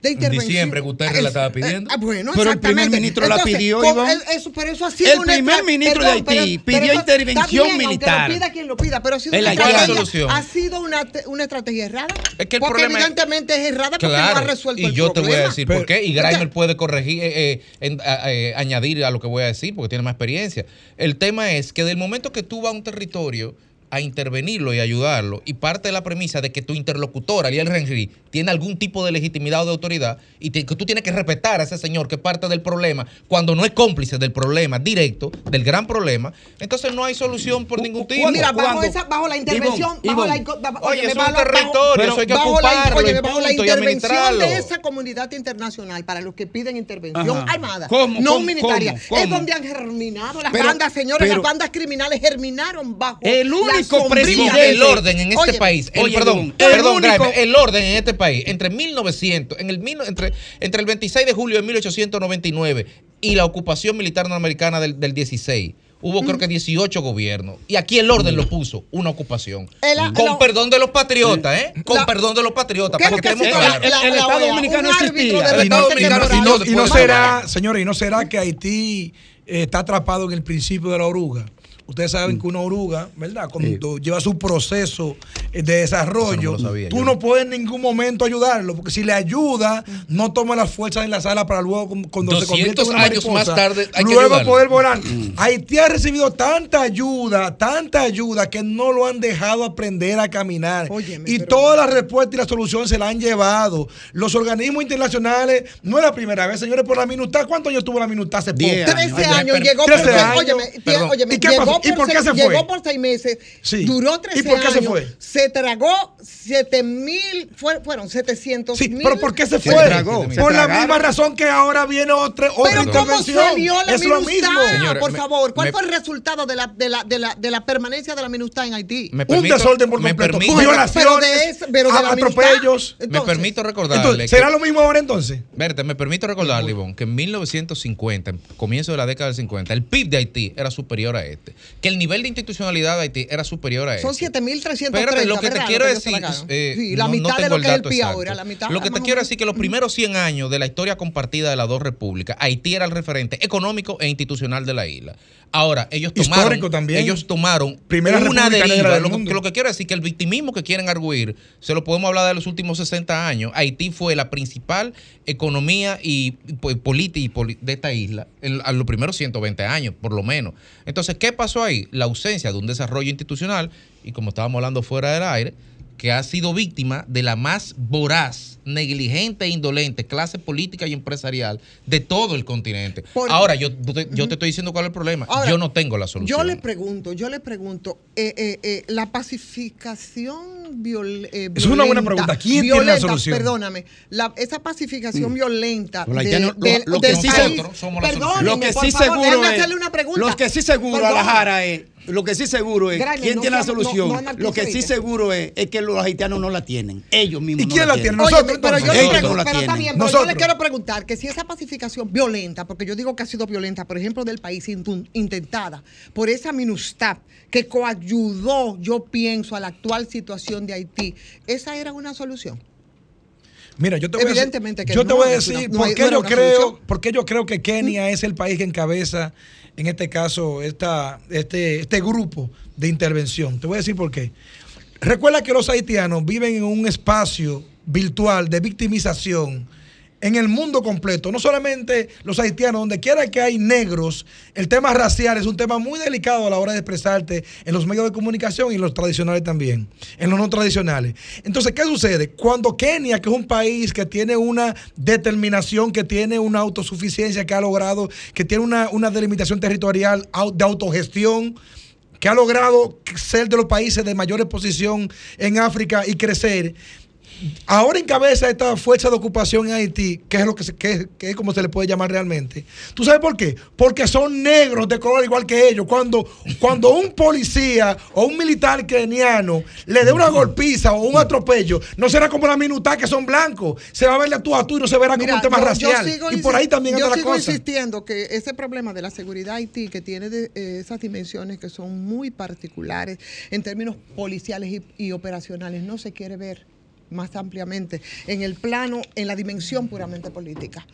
De En intervención. diciembre Guterres la estaba pidiendo. Ah, bueno, Pero el primer ministro la pidió, Iván. el- eso- pero eso ha sido El una primer estra- ministro de Haití pidió eso- intervención bien, militar. Lo pida quien lo pida, pero ha sido una estrategia, solución. ha sido una, te- una estrategia errada. Es que el porque problema es- evidentemente es errada porque no ha resuelto y el yo te voy a problema. decir por qué. Y Grimer puede corregir, eh, eh, en- eh, añadir a lo que voy a decir porque tiene más experiencia. El tema es que del momento que tú vas a un territorio a intervenirlo y ayudarlo, y parte de la premisa de que tu interlocutor, Ariel Henry, tiene algún tipo de legitimidad o de autoridad, y te- que tú tienes que respetar a ese señor que es parte del problema, cuando no es cómplice del problema directo, del gran problema, entonces no hay solución por ningún tipo. Mira, bajo, esa, bajo la intervención, Ivonne, bajo la, Oye, eso es un territorio, bajo- eso hay que bajo la- ocuparlo, óyeme, y bajo la intervención de esa comunidad internacional para los que piden intervención Ajá. armada, ¿Cómo, no cómo, militaria, cómo, es donde han germinado las Pero- bandas, señores, pero- las bandas criminales germinaron bajo El la único presidente- el orden en este país, el, oye, perdón, Ivonne, perdón, el único- el orden en este país, entre 1900, en el, entre, entre el 26 de julio de 1899 y la ocupación militar norteamericana del, del 16, hubo creo que 18 gobiernos. Y aquí el orden lo puso, una ocupación. El- Con la- perdón de los patriotas, ¿eh? Con La- perdón de los patriotas, ¿Qué para es que estemos hace claros. la- la- la OEA? Un árbitro de Y no, deporte y no- y no- temporal. y no Después- será, señores, y no será que Haití eh, está atrapado en el principio de la oruga. Ustedes saben que una oruga, ¿verdad? Cuando lleva su proceso de desarrollo, no sabía tú yo. no puedes en ningún momento ayudarlo, porque si le ayuda, no toma las fuerzas en la sala para luego, cuando se convierte en 200 una años mariposa, más tarde hay luego ayudarlo. poder volar. Haití ha recibido tanta ayuda, tanta ayuda, que no lo han dejado aprender a caminar. y todas las respuestas y la solución se la han llevado. Los organismos internacionales, no es la primera vez, señores, por la minuta. ¿Cuántos años tuvo la minuta hace poco? 13 años, llegó por, 13 años. óyeme, ¿Y qué llegó pasó? ¿Y por qué seis- se fue? Llegó por seis meses, Sí. duró ¿Y 13 por qué se fue? se tragó 7 mil, fueron 700 Sí, mil. pero ¿por qué se Se fue? tragó. Se Por la tragaron. misma razón que ahora viene otra, otra Pero ¿cómo intervención. salió la es lo mismo. Por me- favor, ¿cuál me- fue el resultado de la, de la, de la, de la permanencia de la MINUSTAH en Haití? Me permito- me permito- Pero de ese- pero de la atropellos. me Entonces- permito recordarle. Entonces, ¿será que- lo mismo ahora entonces? Verte, me permito recordarle, Ivonne, que en 1950, en comienzo de la década del 50, el PIB de Haití era superior a este. Que el nivel de institucionalidad de Haití era superior a este. Son 7.330. Espérate, lo que te quiero que decir, eh, Sí, la no- no mitad de tengo lo que es el exacto. ahora. La mitad, Lo que te quiero decir que los primeros 100 años de la historia compartida de las dos repúblicas, Haití era el referente económico e institucional de la isla. Ahora, ellos tomaron, Histórico también. ellos tomaron Primera una deriva. del Lo, mundo. lo que quiero decir que el victimismo que quieren arguir, se lo podemos hablar de los últimos 60 años. Haití fue la principal economía y pues, política de esta isla en, a los primeros 120 años, por lo menos. Entonces, ¿qué pasó ahí? La ausencia de un desarrollo institucional y como estábamos hablando fuera del aire, que ha sido víctima de la más voraz, negligente e indolente clase política y empresarial de todo el continente. Ahora, yo, yo te, yo te estoy diciendo cuál es el problema. Ahora, yo no tengo la solución. Yo le pregunto, yo le pregunto, eh, eh, eh, la pacificación viol- eh, violenta. Es una buena pregunta. ¿Quién tiene la violenta, solución? Perdóname, la- esa pacificación violenta. Los de- haitianos, lo- que sí país- seguro- Perdóneme, Lo que por sí favor, seguro es. hacerle una pregunta. Los que sí seguro. Alajara, es. Lo que sí seguro es. ¿Quién no tiene la no- solución? no lo que sí seguro es, es que los haitianos no la tienen. Ellos mismos. ¿Y no quién la tiene? tienen. Nosotros, pero yo entonces. le Ellos pregunto, no la pero está tienen. bien, pero yo Nosotros. le quiero preguntar que si esa pacificación violenta, porque yo digo que ha sido violenta, por ejemplo, del país intentada por esa minustad que coayudó, yo pienso, a la actual situación de Haití, esa era una solución. Mira, yo te voy Evidentemente a que decir, yo te no voy a decir no por hay- qué no yo creo, por qué yo creo que Kenia es el país que encabeza, en este caso, esta, este, este grupo de intervención. Te voy a decir por qué. Recuerda que los haitianos viven en un espacio virtual de victimización en el mundo completo, no solamente los haitianos, donde quiera que hay negros, el tema racial es un tema muy delicado a la hora de expresarte en los medios de comunicación y en los tradicionales también, en los no tradicionales. Entonces, ¿qué sucede? Cuando Kenia, que es un país que tiene una determinación, que tiene una autosuficiencia, que ha logrado, que tiene una, una delimitación territorial de autogestión, que ha logrado ser de los países de mayor exposición en África y crecer, ahora encabeza esta fuerza de ocupación en Haití, que es lo que, se- que, es- que es como se le puede llamar realmente. ¿Tú sabes por qué? Porque son negros de color igual que ellos. Cuando, cuando un policía o un militar keniano le dé una golpiza o un atropello, no será como la minuta que son blancos. Se va a ver de tú a tú y no se verá como un tema yo- yo racial. sigo y por ahí también yo anda la sigo cosa. insistiendo que ese problema de la seguridad Haití, que tiene de- eh, esas dimensiones que son muy particulares en términos policiales y, y operacionales, no se quiere ver más ampliamente en el plano, en la dimensión puramente política.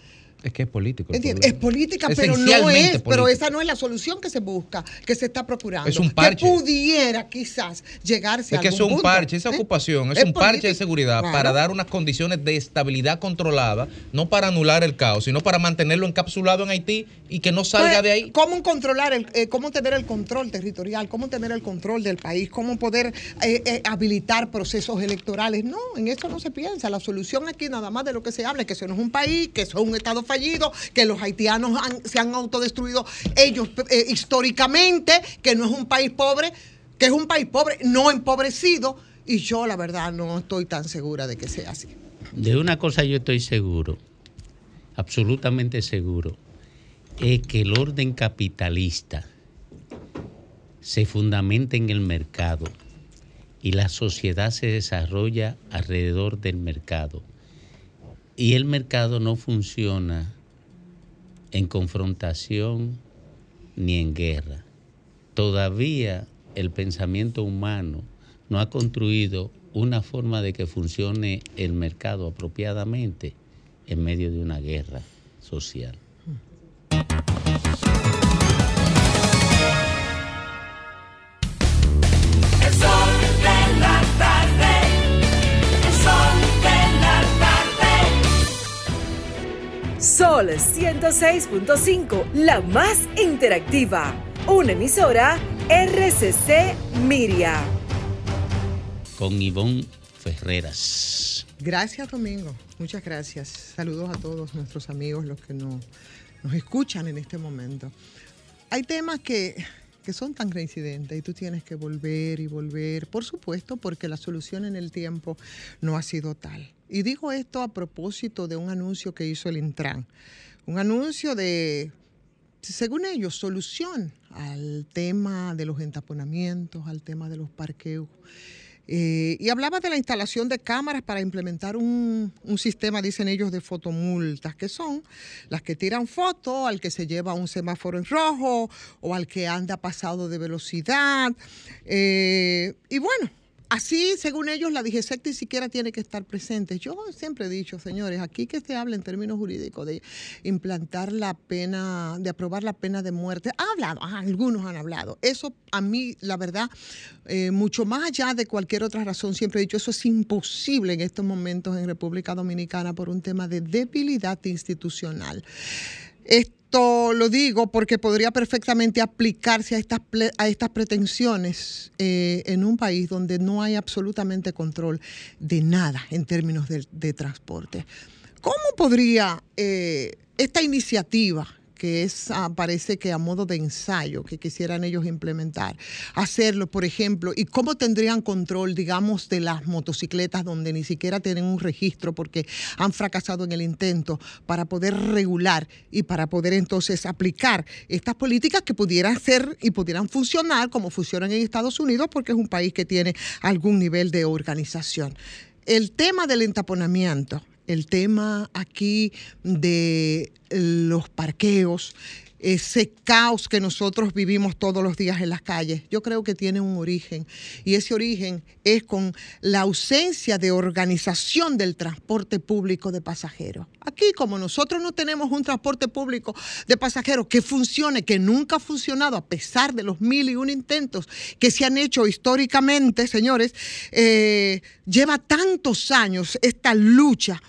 Es que es político. Es política, pero no es, pero esa no es la solución que se busca, que se está procurando. Es un parche. Que pudiera quizás llegarse Es a que algún eso es un punto. parche, esa ¿Eh? ocupación es, Es un parche de seguridad claro. para dar unas condiciones de estabilidad controlada, no para anular el caos, sino para mantenerlo encapsulado en Haití y que no salga Entonces, de ahí. ¿Cómo controlar, el, eh, cómo tener el control territorial, cómo tener el control del país, cómo poder eh, eh, habilitar procesos electorales? No, en eso no se piensa. La solución aquí nada más de lo que se habla es que eso no es un país, que eso es un Estado fallido, que los haitianos han- se han autodestruido ellos eh, históricamente, que no es un país pobre, que es un país pobre, no empobrecido. Y yo la verdad no estoy tan segura de que sea así. De una cosa yo estoy seguro, absolutamente seguro, es que el orden capitalista se fundamenta en el mercado y la sociedad se desarrolla alrededor del mercado. Y el mercado no funciona en confrontación ni en guerra. Todavía el pensamiento humano no ha construido una forma de que funcione el mercado apropiadamente en medio de una guerra social. Sol 106.5, la más interactiva. Una emisora RCC Miria. Con Ivonne Ferreras. Gracias, Domingo. Muchas gracias. Saludos a todos nuestros amigos, los que no- nos escuchan en este momento. Hay temas que, que son tan reincidentes y tú tienes que volver y volver, por supuesto, porque la solución en el tiempo no ha sido tal. Y digo esto a propósito de un anuncio que hizo el Intran. Un anuncio de, según ellos, solución al tema de los entaponamientos, al tema de los parqueos. Eh, y hablaba de la instalación de cámaras para implementar un, un sistema, dicen ellos, de fotomultas, que son las que tiran fotos al que se lleva un semáforo en rojo o al que anda pasado de velocidad. Eh, y bueno, así, según ellos, la DGSEC ni siquiera tiene que estar presente. Yo siempre he dicho, señores, aquí que se habla en términos jurídicos de implantar la pena, de aprobar la pena de muerte. Ha hablado, ah, algunos han hablado. Eso a mí, la verdad, eh, mucho más allá de cualquier otra razón, siempre he dicho, eso es imposible en estos momentos en República Dominicana por un tema de debilidad institucional. Esto lo digo porque podría perfectamente aplicarse a estas, a estas pretensiones eh, en un país donde no hay absolutamente control de nada en términos de, de transporte. ¿Cómo podría eh, esta iniciativa que es, ah, parece que a modo de ensayo que quisieran ellos implementar, hacerlo, por ejemplo, y cómo tendrían control, digamos, de las motocicletas donde ni siquiera tienen un registro porque han fracasado en el intento para poder regular y para poder entonces aplicar estas políticas que pudieran ser y pudieran funcionar como funcionan en Estados Unidos porque es un país que tiene algún nivel de organización. El tema del entaponamiento, el tema aquí de los parqueos, ese caos que nosotros vivimos todos los días en las calles, yo creo que tiene un origen. Y ese origen es con la ausencia de organización del transporte público de pasajeros. Aquí, como nosotros no tenemos un transporte público de pasajeros que funcione, que nunca ha funcionado, a pesar de los mil y un intentos que se han hecho históricamente, señores, eh, lleva tantos años esta lucha.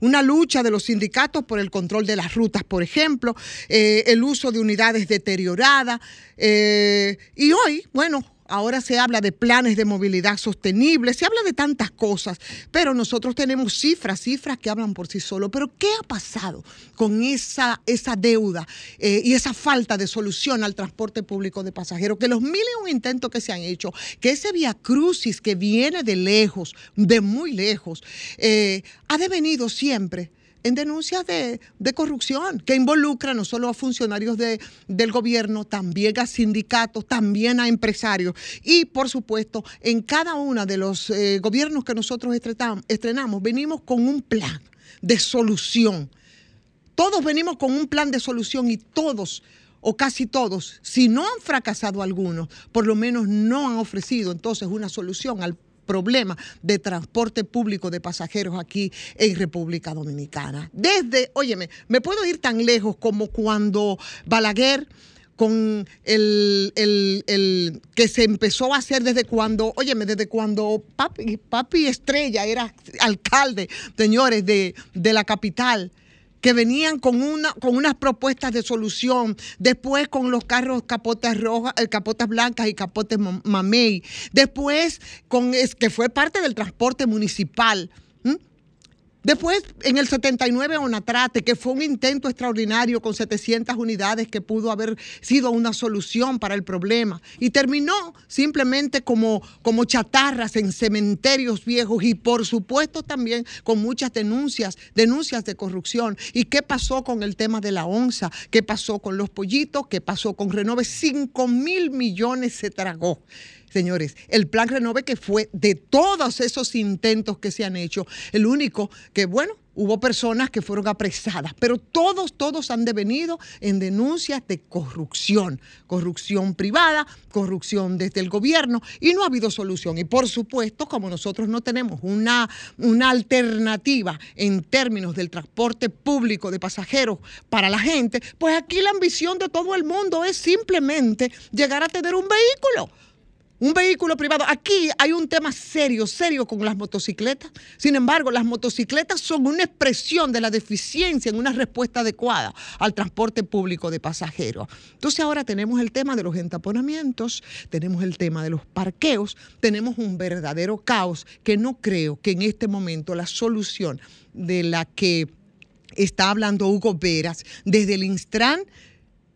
Una lucha de los sindicatos por el control de las rutas, por ejemplo, eh, el uso de unidades deterioradas. eh, y hoy, bueno, ahora se habla de planes de movilidad sostenible, se habla de tantas cosas, pero nosotros tenemos cifras, cifras que hablan por sí solos. Pero ¿qué ha pasado con esa, esa deuda eh, y esa falta de solución al transporte público de pasajeros? Que los mil y un intentos que se han hecho, que ese vía crucis que viene de lejos, de muy lejos, eh, ha devenido siempre en denuncias de, de corrupción que involucra no solo a funcionarios de- del gobierno, también a sindicatos, también a empresarios y por supuesto en cada uno de los eh, gobiernos que nosotros estrenamos venimos con un plan de solución. Todos venimos con un plan de solución y todos o casi todos, si no han fracasado algunos, por lo menos no han ofrecido entonces una solución al problema de transporte público de pasajeros aquí en República Dominicana. Desde, óyeme, me puedo ir tan lejos como cuando Balaguer con el, el- el que se empezó a hacer desde cuando, óyeme, desde cuando Papi, Papi Estrella era alcalde, señores, de, de la capital que venían con una con unas propuestas de solución, después con los carros capotas rojas, eh, capotas blancas y capotes ma- mamey, después con es que fue parte del transporte municipal. Después, en el 79, Onatrate, que fue un intento extraordinario con 700 unidades que pudo haber sido una solución para el problema. Y terminó simplemente como, como chatarras en cementerios viejos y, por supuesto, también con muchas denuncias, denuncias de corrupción. ¿Y qué pasó con el tema de la onza? ¿Qué pasó con los pollitos? ¿Qué pasó con Renove? 5 mil millones se tragó. Señores, el plan Renove que fue de todos esos intentos que se han hecho, el único que, bueno, hubo personas que fueron apresadas, pero todos, todos han devenido en denuncias de corrupción, corrupción privada, corrupción desde el gobierno, y no ha habido solución. Y por supuesto, como nosotros no tenemos una, una alternativa en términos del transporte público de pasajeros para la gente, pues aquí la ambición de todo el mundo es simplemente llegar a tener un vehículo. Un vehículo privado. Aquí hay un tema serio, serio con las motocicletas. Sin embargo, las motocicletas son una expresión de la deficiencia en una respuesta adecuada al transporte público de pasajeros. Entonces ahora tenemos el tema de los entaponamientos, tenemos el tema de los parqueos, tenemos un verdadero caos que no creo que en este momento la solución de la que está hablando Hugo Veras desde el Instran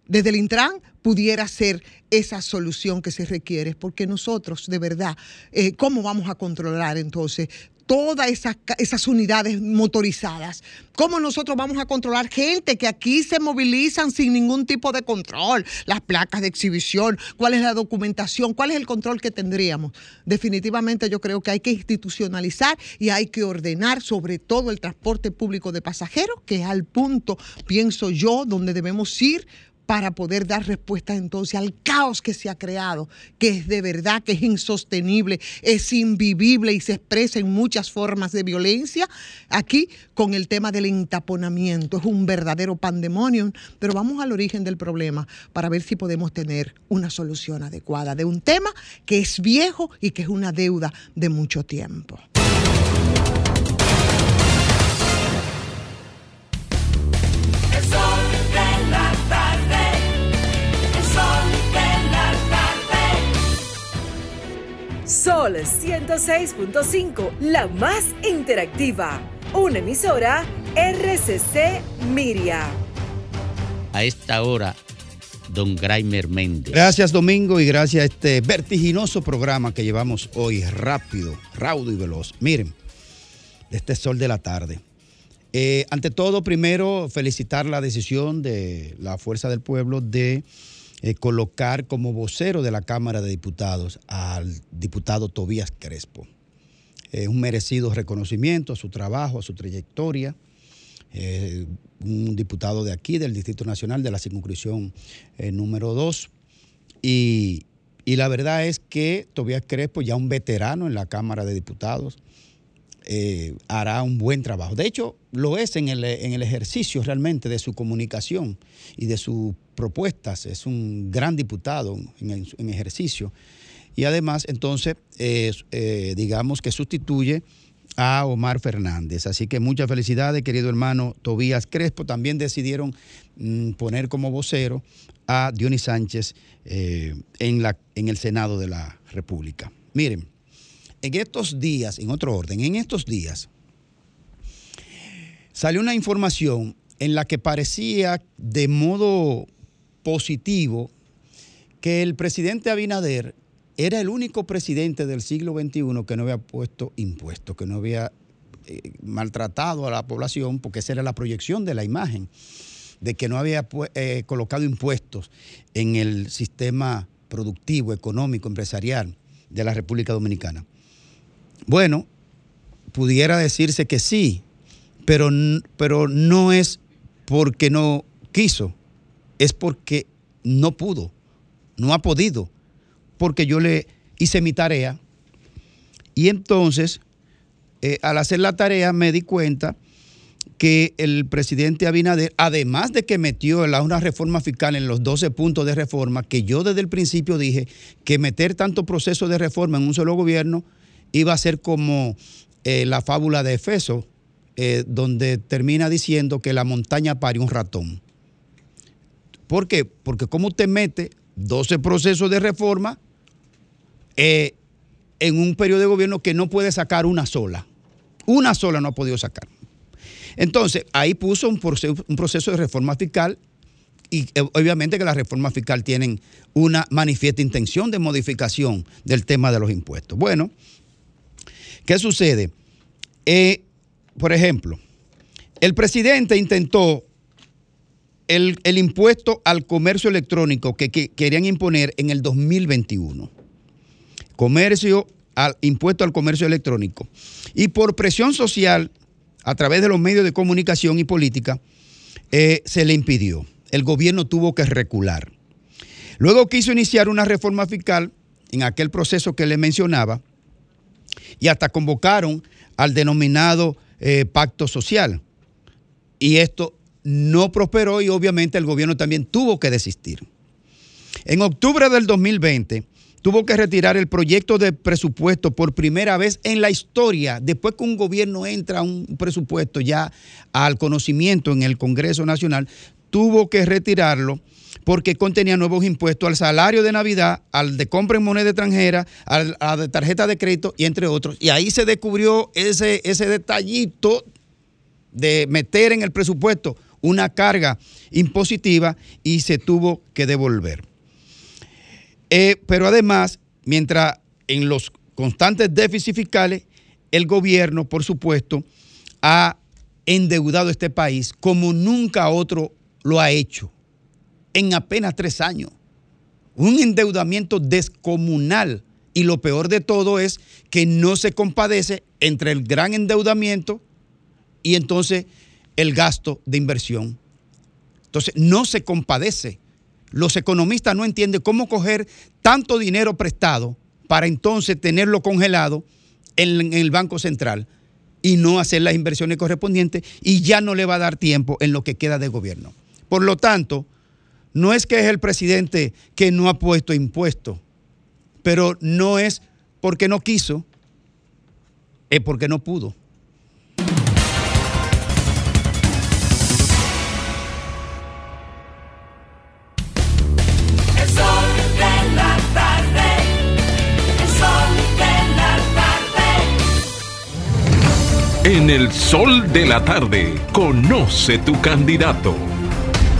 desde el Intran pudiera ser esa solución que se requiere, porque nosotros, de verdad, eh, ¿cómo vamos a controlar entonces todas esas, esas unidades motorizadas? ¿Cómo nosotros vamos a controlar gente que aquí se movilizan sin ningún tipo de control? Las placas de exhibición, cuál es la documentación, cuál es el control que tendríamos. Definitivamente yo creo que hay que institucionalizar y hay que ordenar sobre todo el transporte público de pasajeros, que es al punto, pienso yo, donde debemos ir para poder dar respuesta entonces al caos que se ha creado, que es de verdad, que es insostenible, es invivible y se expresa en muchas formas de violencia. Aquí con el tema del entaponamiento, es un verdadero pandemonium, pero vamos al origen del problema para ver si podemos tener una solución adecuada de un tema que es viejo y que es una deuda de mucho tiempo. Sol 106.5, la más interactiva. Una emisora RCC Miria. A esta hora, don Graimer Méndez. Gracias Domingo y gracias a este vertiginoso programa que llevamos hoy, rápido, raudo y veloz. Miren, de este sol de la tarde. Eh, ante todo, primero, felicitar la decisión de la Fuerza del Pueblo de eh, colocar como vocero de la Cámara de Diputados al diputado Tobías Crespo. Es un merecido reconocimiento a su trabajo, a su trayectoria. Eh, un diputado de aquí, del Distrito Nacional, de la circunscripción eh, número 2. Y, y la verdad es que Tobías Crespo, ya un veterano en la Cámara de Diputados, eh, hará un buen trabajo. De hecho, lo es en el, en el ejercicio realmente de su comunicación y de sus propuestas. Es un gran diputado en, ejercicio. Y además, entonces, eh, digamos que sustituye a Omar Fernández. Así que muchas felicidades, querido hermano Tobías Crespo. También decidieron mm, poner como vocero a Dionis Sánchez eh, en, la, en el Senado de la República. Miren, en estos días, en otro orden, en estos días, salió una información en la que parecía de modo positivo que el presidente Abinader era el único presidente del siglo XXI que no había puesto impuestos, que no había eh, maltratado a la población, porque esa era la proyección de la imagen, de que no había pu- eh, colocado impuestos en el sistema productivo, económico, empresarial de la República Dominicana. Bueno, pudiera decirse que sí, pero, pero no es porque no quiso, es porque no pudo, no ha podido, porque yo le hice mi tarea Y entonces, eh, al hacer la tarea, me di cuenta que el presidente Abinader, además de que metió una reforma fiscal en los 12 puntos de reforma, que yo desde el principio dije que meter tanto proceso de reforma en un solo gobierno iba a ser como eh, la fábula de Efeso, eh, donde termina diciendo que la montaña parió un ratón. ¿Por qué? Porque como usted mete 12 procesos de reforma eh, en un periodo de gobierno que no puede sacar una sola. Una sola no ha podido sacar. Entonces, ahí puso un proceso, de reforma fiscal y eh, obviamente que las reformas fiscales tienen una manifiesta intención de modificación del tema de los impuestos. Bueno, ¿qué sucede? Eh, por ejemplo, el presidente intentó el, impuesto al comercio electrónico que, que querían imponer en el 2021. Comercio al impuesto al comercio electrónico. Y por presión social, a través de los medios de comunicación y política, eh, se le impidió. El gobierno tuvo que recular. Luego quiso iniciar una reforma fiscal en aquel proceso que le mencionaba y hasta convocaron al denominado eh, pacto social. Y esto no prosperó y obviamente el gobierno también tuvo que desistir. En octubre del 2020 tuvo que retirar el proyecto de presupuesto por primera vez en la historia, después que un gobierno entra a un presupuesto ya al conocimiento en el Congreso Nacional, tuvo que retirarlo porque contenía nuevos impuestos al salario de Navidad, al de compra en moneda extranjera, al, a de tarjeta de crédito y entre otros. Y ahí se descubrió ese, ese detallito de meter en el presupuesto una carga impositiva y se tuvo que devolver. Eh, pero además, mientras en los constantes déficits fiscales, el gobierno, por supuesto, ha endeudado este país como nunca otro lo ha hecho en apenas tres años. Un endeudamiento descomunal. Y lo peor de todo es que no se compadece entre el gran endeudamiento y entonces el gasto de inversión. Entonces no se compadece. Los economistas no entienden cómo coger tanto dinero prestado para entonces tenerlo congelado en, el Banco Central y no hacer las inversiones correspondientes y ya no le va a dar tiempo en lo que queda de gobierno. Por lo tanto, no es que es el presidente que no ha puesto impuestos, pero no es porque no quiso, es porque no pudo. En el sol de la tarde, conoce tu candidato.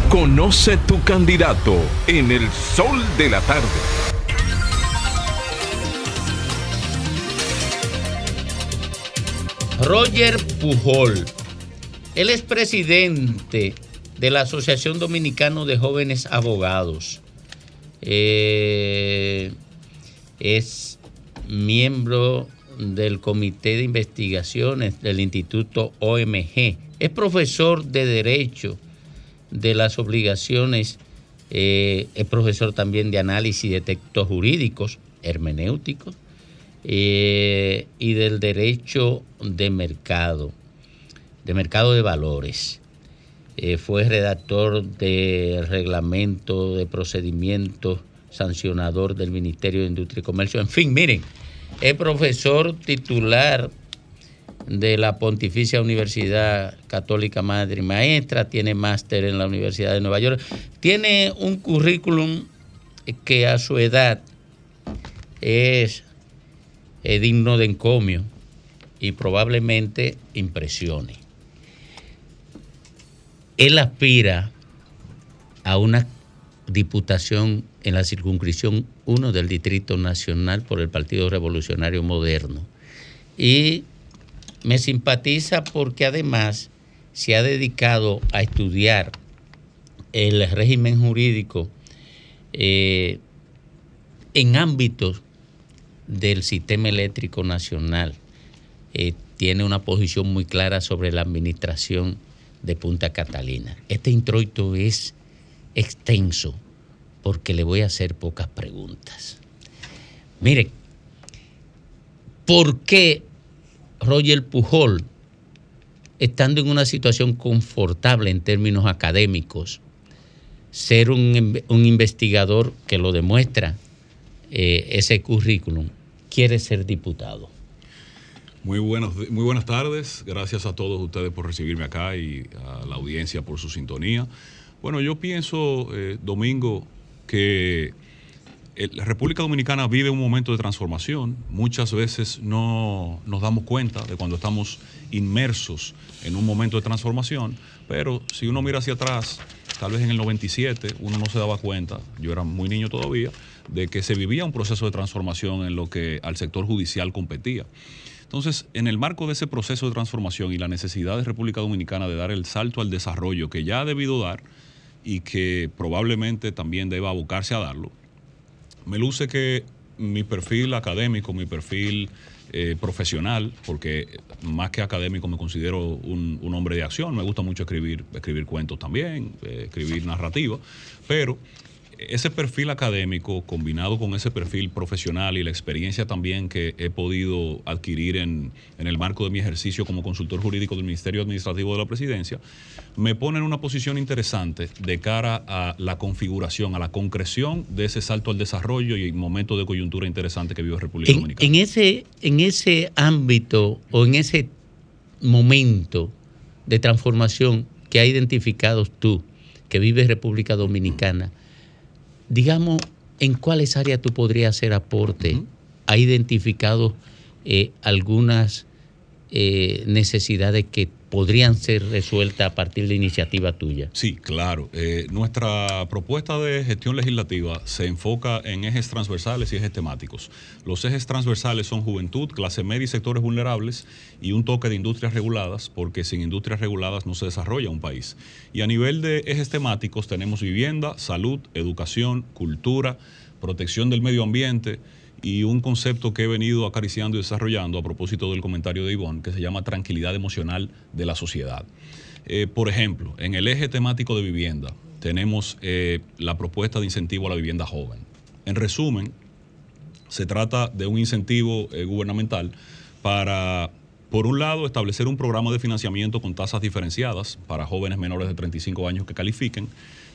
Conoce tu candidato en el sol de la tarde. Roger Pujol. Él es presidente de la Asociación Dominicano de Jóvenes Abogados. Eh, es miembro del Comité de Investigaciones del Instituto OMG. Es profesor de Derecho de las Obligaciones. eh, es profesor también de análisis de textos jurídicos, hermenéuticos eh, y del derecho de mercado, de mercado de valores. Eh, fue redactor del reglamento de procedimientos sancionador del Ministerio de Industria y Comercio. En fin, miren, es profesor titular de la Pontificia Universidad Católica Madre y Maestra, tiene máster en la Universidad de Nueva York, tiene un currículum que a su edad es digno de encomio y probablemente impresione. Él aspira a una diputación en la circunscripción 1 del Distrito Nacional por el Partido Revolucionario Moderno. Y me simpatiza porque además se ha dedicado a estudiar el régimen jurídico eh, en ámbitos del sistema eléctrico nacional. Eh, tiene una posición muy clara sobre la administración de Punta Catalina. Este introito es extenso porque le voy a hacer pocas preguntas. Miren, ¿por qué Roger Pujol, estando en una situación confortable en términos académicos, ser un investigador que lo demuestra eh, ese currículum, quiere ser diputado? Muy, buenos, muy buenas tardes. Gracias a todos ustedes por recibirme acá y a la audiencia por su sintonía. Bueno, yo pienso, eh, Domingo, que el- la República Dominicana vive un momento de transformación. Muchas veces no nos damos cuenta de cuando estamos inmersos en un momento de transformación, pero si uno mira hacia atrás, tal vez en el 97, uno no se daba cuenta, yo era muy niño todavía, de que se vivía un proceso de transformación en lo que al sector judicial competía. Entonces, en el marco de ese proceso de transformación y la necesidad de República Dominicana de dar el salto al desarrollo que ya ha debido dar y que probablemente también deba abocarse a darlo, me luce que mi perfil académico, mi perfil eh, profesional, porque más que académico me considero un, un hombre de acción, me gusta mucho escribir, escribir cuentos también, eh, escribir narrativa, pero ese perfil académico combinado con ese perfil profesional y la experiencia también que he podido adquirir en, en el marco de mi ejercicio como consultor jurídico del Ministerio Administrativo de la Presidencia, me pone en una posición interesante de cara a la configuración, a la concreción de ese salto al desarrollo y momento de coyuntura interesante que vive República En, Dominicana. en ese, en ese ámbito o en ese momento de transformación que ha identificado tú, que vive República Dominicana, digamos, ¿en cuáles áreas tú podrías hacer aporte? ¿Ha identificado eh, algunas eh, necesidades que podrían ser resueltas a partir de iniciativa tuya? Sí, claro. Eh, nuestra propuesta de gestión legislativa se enfoca en ejes transversales y ejes temáticos. Los ejes transversales son juventud, clase media y sectores vulnerables y un toque de industrias reguladas, porque sin industrias reguladas no se desarrolla un país. Y a nivel de ejes temáticos tenemos vivienda, salud, educación, cultura, protección del medio ambiente y un concepto que he venido acariciando y desarrollando a propósito del comentario de Ivonne, que se llama tranquilidad emocional de la sociedad. Eh, por ejemplo, en el eje temático de vivienda tenemos eh, la propuesta de incentivo a la vivienda joven. En resumen, se trata de un incentivo eh, gubernamental para, por un lado, establecer un programa de financiamiento con tasas diferenciadas para jóvenes menores de 35 años que califiquen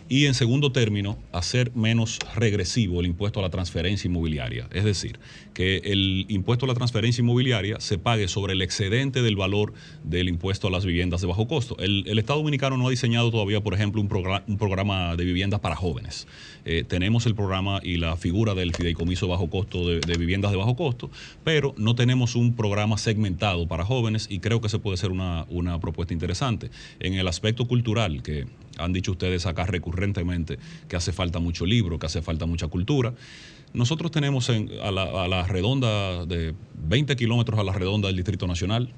y, en segundo término, hacer menos regresivo el impuesto a la transferencia inmobiliaria. Es decir, que el impuesto a la transferencia inmobiliaria se pague sobre el excedente del valor del impuesto a las viviendas de bajo costo. El, el Estado Dominicano no ha diseñado todavía, por ejemplo, un, progra- un programa de viviendas para jóvenes. Eh, tenemos el programa y la figura del fideicomiso de bajo costo de, de viviendas de bajo costo, pero no tenemos un programa segmentado para jóvenes y creo que se puede ser una, una propuesta interesante. En el aspecto cultural, que han dicho ustedes acá recurrentemente que hace falta mucho libro, que hace falta mucha cultura. Nosotros tenemos en- a, la, redonda de 20 kilómetros a la redonda del Distrito Nacional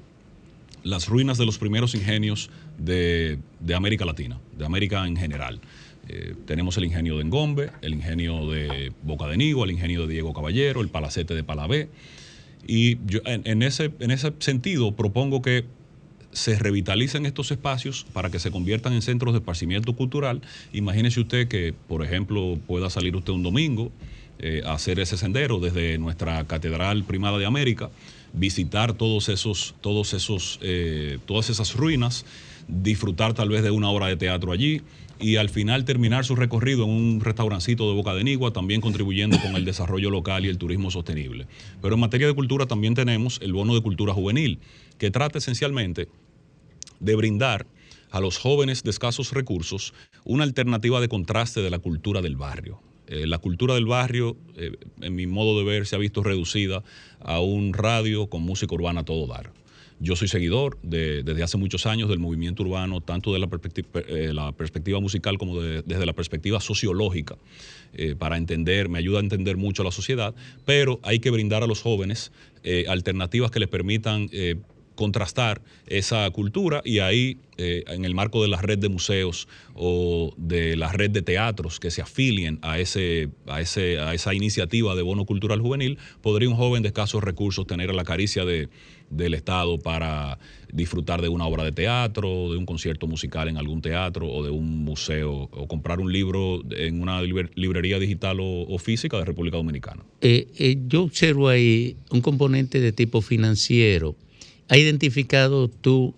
las ruinas de los primeros ingenios de, América Latina, de América en general. Eh, tenemos el ingenio de Engombe, el ingenio de Boca de Nigo, el ingenio de Diego Caballero, el palacete de Palabé. Y en ese, en ese sentido propongo que se revitalicen estos espacios para que se conviertan en centros de esparcimiento cultural. Imagínese usted que, por ejemplo, pueda salir usted un domingo eh, a hacer ese sendero desde nuestra Catedral Primada de América, visitar todos esos, todos esos, eh, todas esas ruinas, disfrutar tal vez de una hora de teatro allí y al final terminar su recorrido en un restaurancito de Boca de Nigua, también contribuyendo con el desarrollo local y el turismo sostenible. Pero en materia de cultura también tenemos el bono de cultura juvenil, que trata esencialmente de brindar a los jóvenes de escasos recursos una alternativa de contraste de la cultura del barrio. Eh, la cultura del barrio, eh, en mi modo de ver, se ha visto reducida a un radio con música urbana todo dar. Yo soy seguidor de- desde hace muchos años del movimiento urbano, tanto de la, eh, perspectiva musical como de- desde la perspectiva sociológica, para entender, me ayuda a entender mucho la sociedad, pero hay que brindar a los jóvenes alternativas que les permitan contrastar esa cultura y ahí eh, en el marco de la red de museos o de la red de teatros que se afilien a, ese, a, ese, a esa iniciativa de bono cultural juvenil, podría un joven de escasos recursos tener la caricia de, del Estado para disfrutar de una obra de teatro, de un concierto musical en algún teatro o de un museo o comprar un libro en una librería digital o, o física de República Dominicana. Eh, eh, yo observo ahí un componente de tipo financiero. ¿Ha identificado tú,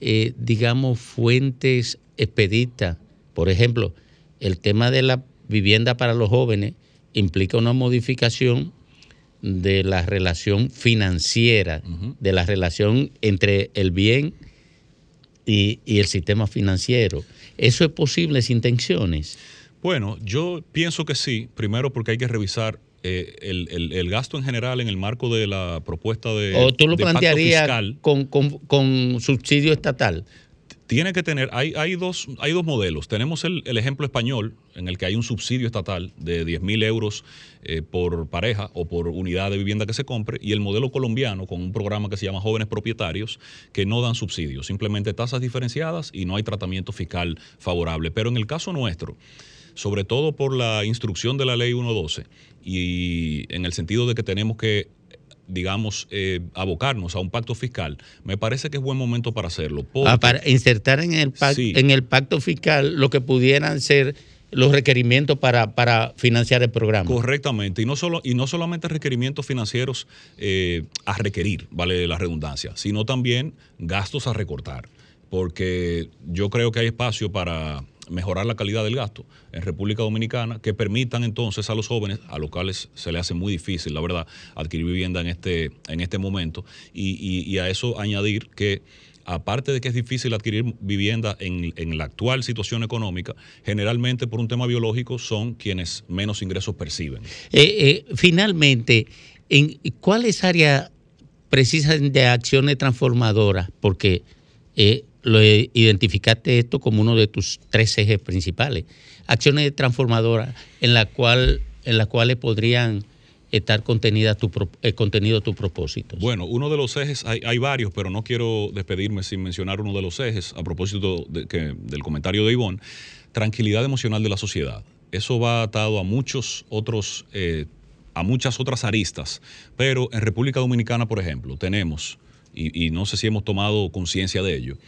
eh, digamos, fuentes expeditas? Por ejemplo, el tema de la vivienda para los jóvenes implica una modificación de la relación financiera, de la relación entre el bien y, y el sistema financiero. ¿Eso es posible sin tensiones? Bueno, yo pienso que sí, primero porque hay que revisar eh, el, el- el gasto en general en el marco de la propuesta de, ¿O tú lo plantearías fiscal. con, con- con subsidio estatal? Tiene que tener, hay, hay, dos, hay dos modelos. Tenemos el, el ejemplo español, en el que hay un subsidio estatal de 10 mil euros eh, por pareja o por unidad de vivienda que se compre, y el modelo colombiano, con un programa que se llama Jóvenes Propietarios, que no dan subsidios, simplemente tasas diferenciadas y no hay tratamiento fiscal favorable. Pero en el caso nuestro, sobre todo por la instrucción de la ley 112 y en el sentido de que tenemos que digamos, eh, abocarnos a un pacto fiscal, me parece que es buen momento para hacerlo. porque- Ah, para insertar en el, pac- Sí. en el pacto fiscal lo que pudieran ser los requerimientos para, para financiar el programa. Correctamente, y no, solo, y no solamente requerimientos financieros eh, a requerir, vale la redundancia, sino también gastos a recortar, porque yo creo que hay espacio para mejorar la calidad del gasto en República Dominicana que permitan entonces a los jóvenes, a los cuales se les hace muy difícil, la verdad, adquirir vivienda en este, en este momento, y, y- a eso añadir que aparte de que es difícil adquirir vivienda en, en la actual situación económica, generalmente por un tema biológico son quienes menos ingresos perciben. Eh, eh, finalmente, ¿en ¿cuáles áreas precisas de acciones transformadoras? Porque eh, lo eh, identificaste esto como uno de tus tres ejes principales. Acciones transformadoras en la cual las cuales podrían estar contenidas tu eh, contenido tus propósitos. Bueno, uno de los ejes, hay, hay varios, pero no quiero despedirme sin mencionar uno de los ejes a propósito de que- del comentario de Ivonne, tranquilidad emocional de la sociedad. Eso va atado a muchos otros, eh, a muchas otras aristas, pero en República Dominicana, por ejemplo, tenemos, y no sé si hemos tomado conciencia de ello,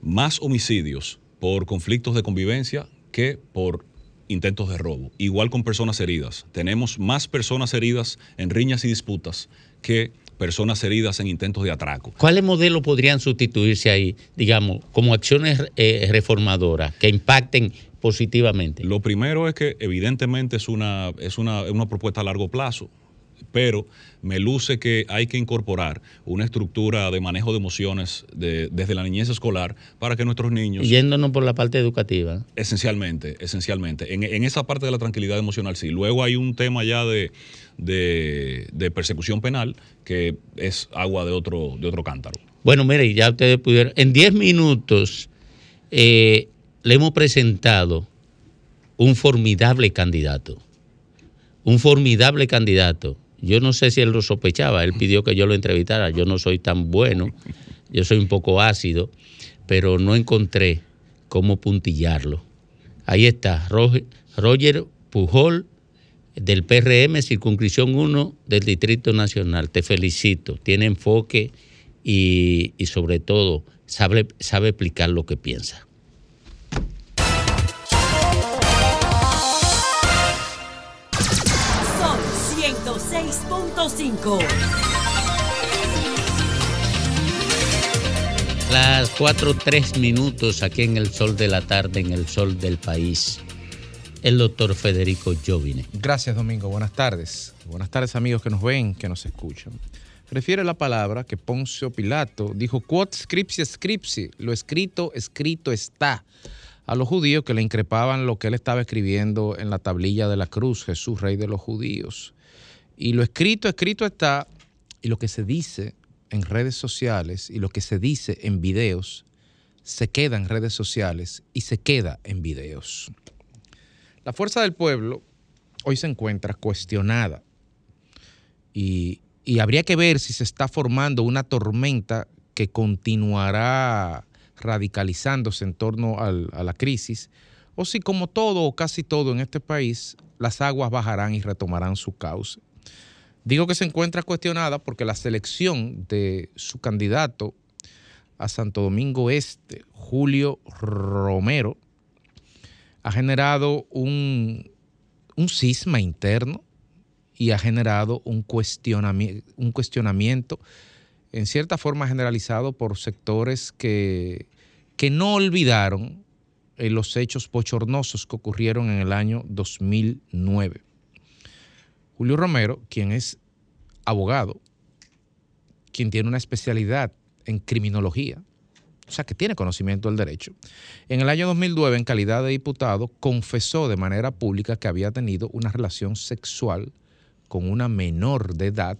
más homicidios por conflictos de convivencia que por intentos de robo. Igual con personas heridas. Tenemos más personas heridas en riñas y disputas que personas heridas en intentos de atraco. ¿Cuáles modelos podrían sustituirse ahí, digamos, como acciones eh, reformadoras que impacten positivamente? Lo primero es que evidentemente es una, es una, es una propuesta a largo plazo, pero me luce que hay que incorporar una estructura de manejo de emociones de- desde la niñez escolar para que nuestros niños... Yéndonos por la parte educativa. Esencialmente, esencialmente. En, en esa parte de la tranquilidad emocional, sí. Luego hay un tema ya de, de- de persecución penal que es agua de otro, de otro cántaro. Bueno, mire, ya ustedes pudieron. En 10 minutos eh, le hemos presentado un formidable candidato. Un formidable candidato. Yo no sé si él lo sospechaba. Él pidió que yo lo entrevistara. Yo no soy tan bueno. Yo soy un poco ácido. Pero no encontré cómo puntillarlo. Ahí está. Roger, Pujol del PRM, circunscripción 1 del Distrito Nacional. Te felicito. Tiene enfoque y, y sobre todo sabe, sabe explicar lo que piensa. 106.5. Las 4, 3 minutos aquí en el sol de la tarde, en el sol del país. El doctor Federico Jovine. Gracias, Domingo. Buenas tardes. Buenas tardes, amigos que nos ven, que nos escuchan. Refiere la palabra que Poncio Pilato dijo, quod scripsi scripsi, lo escrito, escrito está. A los judíos que le increpaban lo que él estaba escribiendo en la tablilla de la cruz, Jesús, rey de los judíos. Y lo escrito, escrito está, y lo que se dice en redes sociales y lo que se dice en videos, se queda en redes sociales y se queda en videos. La fuerza del pueblo hoy se encuentra cuestionada y, habría que ver si se está formando una tormenta que continuará radicalizándose en torno a la crisis, o si como todo o casi todo en este país, las aguas bajarán y retomarán su cauce. Digo que se encuentra cuestionada porque la selección de su candidato a Santo Domingo Este, Julio Romero, ha generado un, un cisma interno y ha generado un, cuestionami- un cuestionamiento en cierta forma generalizado por sectores que, que no olvidaron eh, los hechos bochornosos que ocurrieron en el año 2009. Julio Romero, quien es abogado, quien tiene una especialidad en criminología, o sea, que tiene conocimiento del derecho, en el año 2009, en calidad de diputado, confesó de manera pública que había tenido una relación sexual con una menor de edad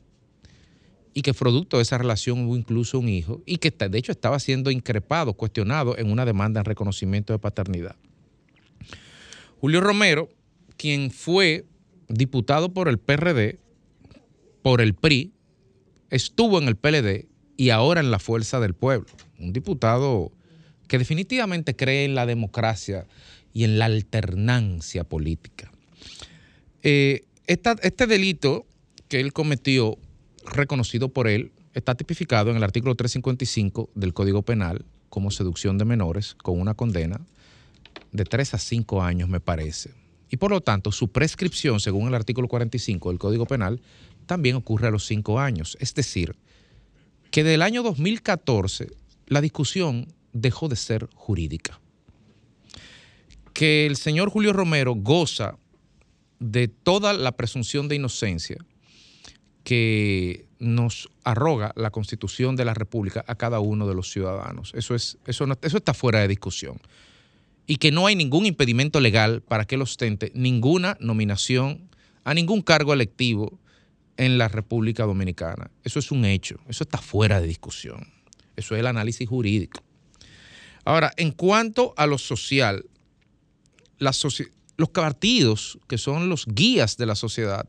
y que producto de esa relación hubo incluso un hijo y que de hecho estaba siendo increpado, cuestionado en una demanda en reconocimiento de paternidad. Julio Romero, quien fue diputado por el PRD, por el PRI, estuvo en el PLD y ahora en la Fuerza del Pueblo. Un diputado que definitivamente cree en la democracia y en la alternancia política. Eh, este delito que él cometió, reconocido por él, está tipificado en el artículo 355 del Código Penal como seducción de menores con una condena de 3 a 5 años, me parece. Y por lo tanto, su prescripción, según el artículo 45 del Código Penal, también ocurre a los 5 años. Es decir, que del año 2014 la discusión dejó de ser jurídica. Que el señor Julio Romero goza de toda la presunción de inocencia que nos arroga la Constitución de la República a cada uno de los ciudadanos. Eso, es, eso, eso está fuera de discusión. Y que no hay ningún impedimento legal para que él ostente ninguna nominación a ningún cargo electivo en la República Dominicana. Eso es un hecho, eso está fuera de discusión. Eso es el análisis jurídico. Ahora, en cuanto a lo social, los partidos, que son los guías de la sociedad,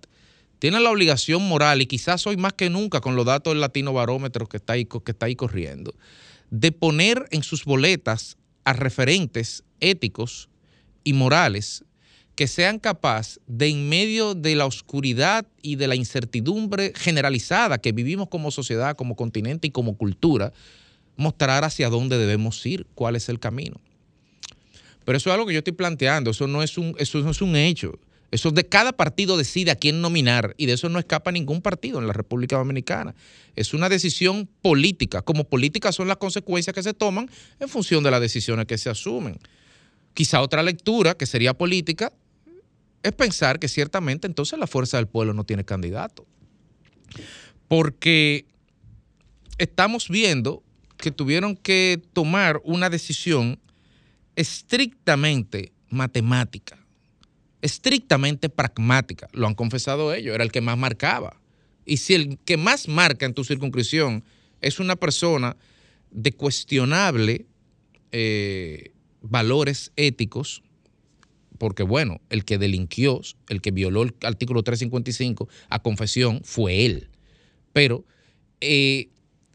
tienen la obligación moral, y quizás hoy más que nunca con los datos del latino barómetro que está ahí, que está ahí corriendo, de poner en sus boletas a referentes éticos y morales que sean capaces de en medio de la oscuridad y de la incertidumbre generalizada que vivimos como sociedad, como continente y como cultura, mostrar hacia dónde debemos ir, cuál es el camino. Pero eso es algo que yo estoy planteando, eso no es un, eso no es un hecho. Eso de cada partido decide a quién nominar y de eso no escapa ningún partido en la República Dominicana. Es una decisión política. Como políticas son las consecuencias que se toman en función de las decisiones que se asumen. Quizá otra lectura, que sería política, es pensar que ciertamente entonces la fuerza del pueblo no tiene candidato. Porque estamos viendo que tuvieron que tomar una decisión estrictamente matemática, estrictamente pragmática. Lo han confesado ellos, era el que más marcaba. Y si el que más marca en tu circunscripción es una persona de cuestionable eh, valores éticos, porque bueno, el que delinquió, el que violó el artículo 355 a confesión fue él. Pero eh,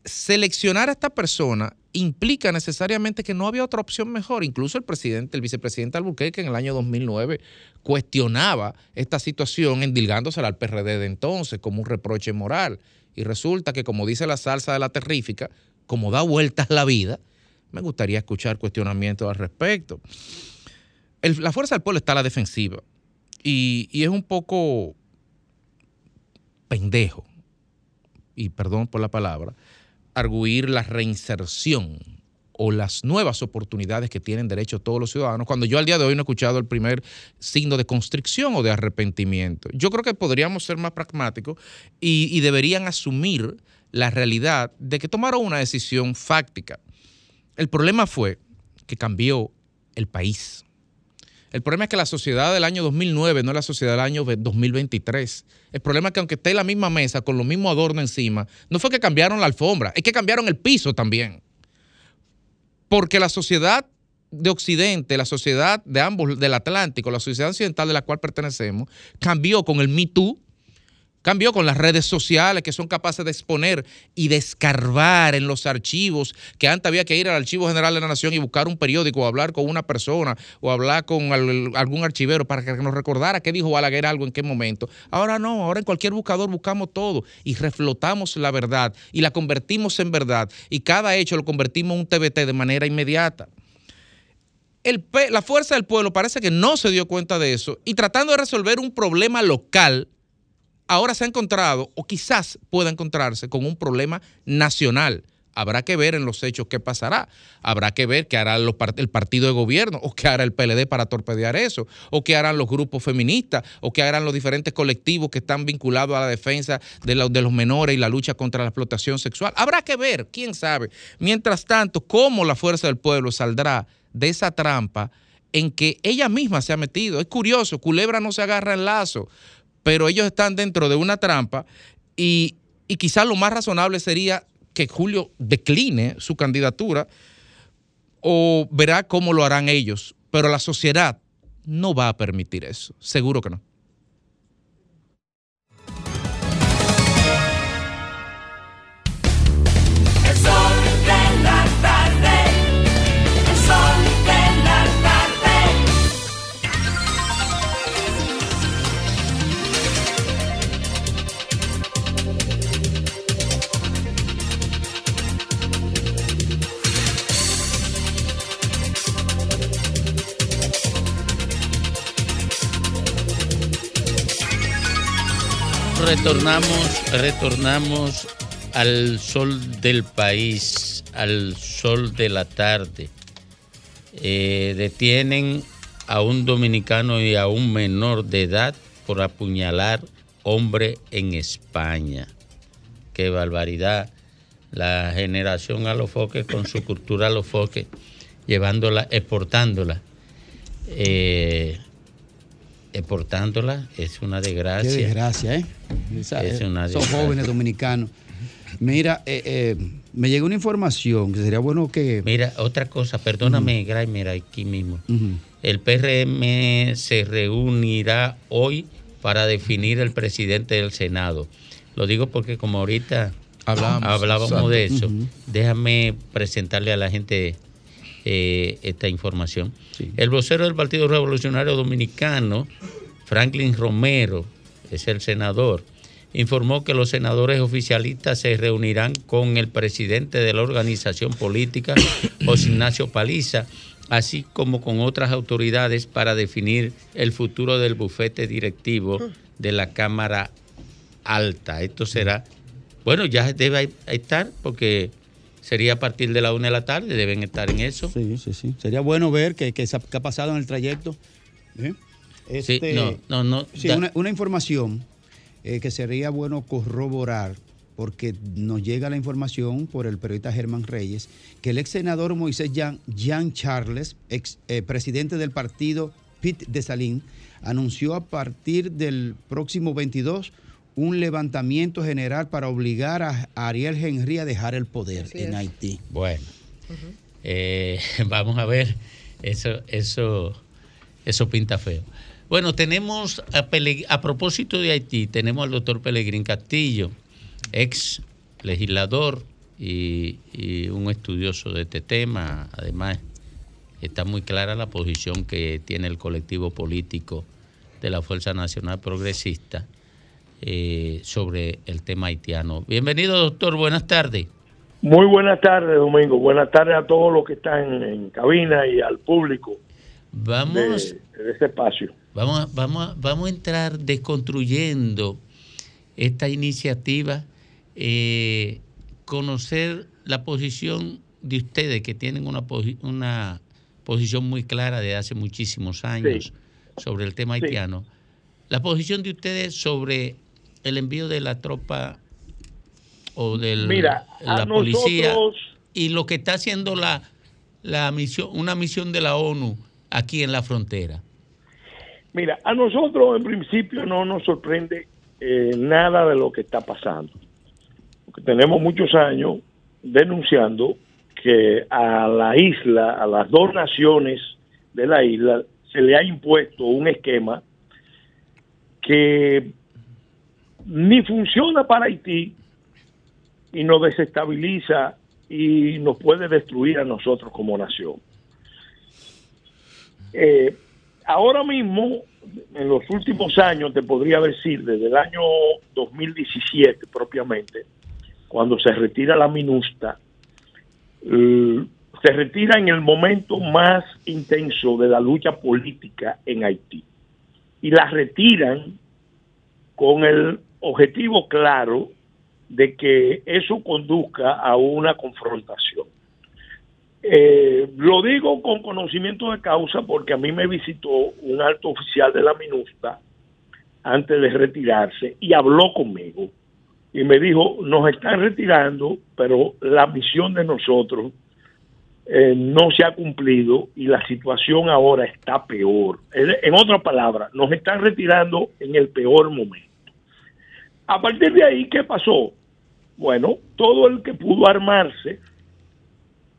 seleccionar a esta persona implica necesariamente que no había otra opción mejor. Incluso el presidente, el vicepresidente Albuquerque en el año 2009 cuestionaba esta situación endilgándosela al PRD de entonces como un reproche moral. Y resulta que, como dice la salsa de la terrífica, como da vueltas la vida, me gustaría escuchar cuestionamientos al respecto. La fuerza del pueblo está a la defensiva y, y es un poco pendejo, y perdón por la palabra, arguir la reinserción o las nuevas oportunidades que tienen derecho todos los ciudadanos, cuando yo al día de hoy no he escuchado el primer signo de constricción o de arrepentimiento. Yo creo que podríamos ser más pragmáticos y, y deberían asumir la realidad de que tomaron una decisión fáctica. El problema fue que cambió el país. El problema es que la sociedad del año 2009 no es la sociedad del año ve- 2023. El problema es que aunque esté en la misma mesa con los mismos adornos encima, no fue que cambiaron la alfombra, es que cambiaron el piso también. Porque la sociedad de Occidente, la sociedad de ambos, del Atlántico, la sociedad occidental de la cual pertenecemos, cambió con el Me Too Cambió con las redes sociales que son capaces de exponer y de en los archivos, que antes había que ir al Archivo General de la Nación y buscar un periódico o hablar con una persona o hablar con al- algún archivero para que nos recordara qué dijo Balaguer algo en qué momento. Ahora no, ahora en cualquier buscador buscamos todo y reflotamos la verdad y la convertimos en verdad y cada hecho lo convertimos en un TBT de manera inmediata la fuerza del pueblo parece que no se dio cuenta de eso y tratando de resolver un problema local, ahora se ha encontrado o quizás pueda encontrarse con un problema nacional. Habrá que ver en los hechos qué pasará. Habrá que ver qué hará el partido de gobierno o qué hará el PLD para torpedear eso, o qué harán los grupos feministas, o qué harán los diferentes colectivos que están vinculados a la defensa de los menores y la lucha contra la explotación sexual. Habrá que ver, quién sabe. Mientras tanto, cómo la fuerza del pueblo saldrá de esa trampa en que ella misma se ha metido. Es curioso, Culebra no se agarra en lazo, pero ellos están dentro de una trampa y, y quizás lo más razonable sería que Julio decline su candidatura o verá cómo lo harán ellos, pero la sociedad no va a permitir eso, seguro que no. Retornamos, retornamos al sol del país, al sol de la tarde. Eh, detienen a un dominicano y a un menor de edad por apuñalar hombre en España. Qué barbaridad. La generación a los foques con su cultura a los foques, llevándola, exportándola. Eh, exportándola es una desgracia. Qué desgracia, ¿eh? Esa- Es una Esos desgracia. jóvenes dominicanos. Mira, eh, eh, me llegó una información que sería bueno que... Mira, otra cosa, perdóname, Gray, mira, aquí mismo. El PRM se reunirá hoy para definir el presidente del Senado. Lo digo porque como ahorita hablábamos de eso, déjame presentarle a la gente eh, esta información. El vocero del Partido Revolucionario Dominicano, Franklin Romero, es el senador, informó que los senadores oficialistas se reunirán con el presidente de la organización política, José Ignacio Paliza, así como con otras autoridades para definir el futuro del bufete directivo de la Cámara Alta. Esto será, bueno, ya debe estar porque sería a partir de la una de la tarde, deben estar en eso. Sí, sí, sí. Sería bueno ver qué qué se ha- pasado en el trayecto. ¿eh? Sí, no, no, no, Sí, una, una información eh, que sería bueno corroborar, porque nos llega la información por el periodista Germán Reyes, que el ex senador Moisés Jean, Jean Charles, ex eh, presidente del partido Pit de Salín, anunció a partir del próximo 22 un levantamiento general para obligar a, Ariel Henry a dejar el poder en Haití. Bueno, eh, vamos a ver, eso, eso, eso pinta feo. Bueno, tenemos a, Pele- a propósito de Haití, tenemos al doctor Pelegrín Castillo, ex legislador y, y un estudioso de este tema. Además, está muy clara la posición que tiene el colectivo político de la Fuerza Nacional Progresista eh, sobre el tema haitiano. Bienvenido, doctor, buenas tardes. Muy buenas tardes, Domingo. Buenas tardes a todos los que están en cabina y al público Vamos, de, de este espacio. vamos, a- vamos, vamos a entrar desconstruyendo esta iniciativa, eh, conocer la posición de ustedes que tienen una, una posición muy clara de hace muchísimos años sobre el tema Sí. haitiano. La posición de ustedes sobre el envío de la tropa o de Mira, a la policía nosotros- y lo que está haciendo la, la misión, una misión de la ONU aquí en la frontera. Mira, a nosotros en principio no nos sorprende eh, nada de lo que está pasando. Porque tenemos muchos años denunciando que a la isla, a las dos naciones de la isla, se le ha impuesto un esquema que ni funciona para Haití y nos desestabiliza y nos puede destruir a nosotros como nación. Eh, ahora mismo, en los últimos años, te podría decir, desde el año 2017 propiamente, cuando se retira la MINUSTA, se retira en el momento más intenso de la lucha política en Haití. Y la retiran con el objetivo claro de que eso conduzca a una confrontación. Eh, lo digo con conocimiento de causa porque a mí me visitó un alto oficial de la MINUSTA antes de retirarse y habló conmigo y me dijo, nos están retirando, pero la misión de nosotros eh, no se ha cumplido y la situación ahora está peor. En, otras palabras, nos están retirando en el peor momento. A partir de ahí, ¿qué pasó? Bueno, todo el que pudo armarse,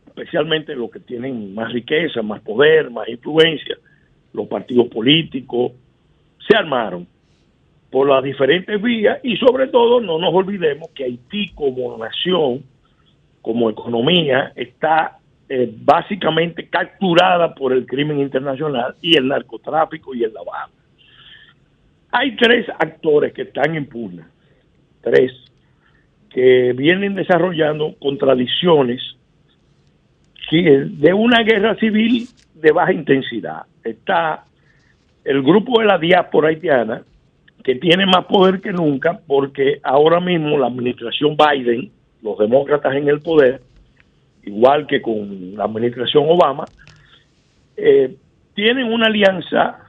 especialmente los que tienen más riqueza, más poder, más influencia, los partidos políticos, se armaron por las diferentes vías y sobre todo no nos olvidemos que Haití como nación, como economía, está eh, básicamente capturada por el crimen internacional y el narcotráfico y el lavado. Hay tres actores que están en pugna, tres, que vienen desarrollando contradicciones de una guerra civil de baja intensidad. Está el grupo de la diáspora haitiana, que tiene más poder que nunca porque ahora mismo la administración Biden, los demócratas en el poder, igual que con la administración Obama, eh, tienen una alianza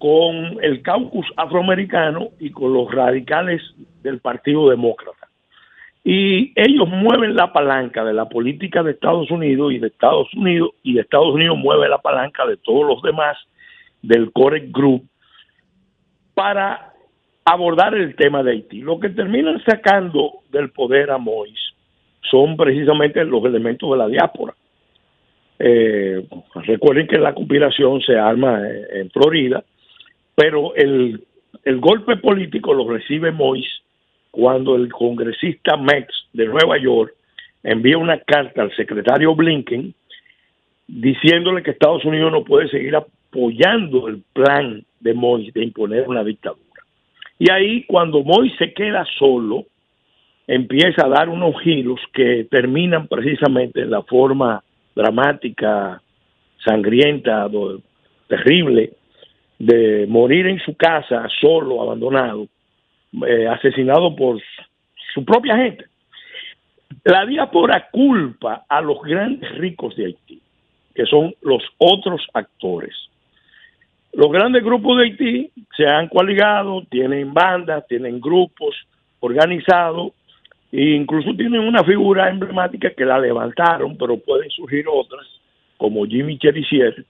con el caucus afroamericano y con los radicales del Partido Demócrata. Y ellos mueven la palanca de la política de Estados Unidos y de Estados Unidos y Estados Unidos mueve la palanca de todos los demás del Core Group para abordar el tema de Haití. Lo que terminan sacando del poder a Mois son precisamente los elementos de la diáspora. Eh, recuerden que la conspiración se arma en Florida, pero el, el golpe político lo recibe Mois cuando el congresista Mex de Nueva York envía una carta al secretario Blinken diciéndole que Estados Unidos no puede seguir apoyando el plan de Mois de imponer una dictadura. Y ahí cuando Mois se queda solo, empieza a dar unos giros que terminan precisamente en la forma dramática, sangrienta, terrible, de morir en su casa, solo, abandonado, eh, asesinado por su propia gente. La diáspora culpa a los grandes ricos de Haití, que son los otros actores. Los grandes grupos de Haití se han coaligado, tienen bandas, tienen grupos organizados e incluso tienen una figura emblemática que la levantaron, pero pueden surgir otras, como Jimmy Cherisier.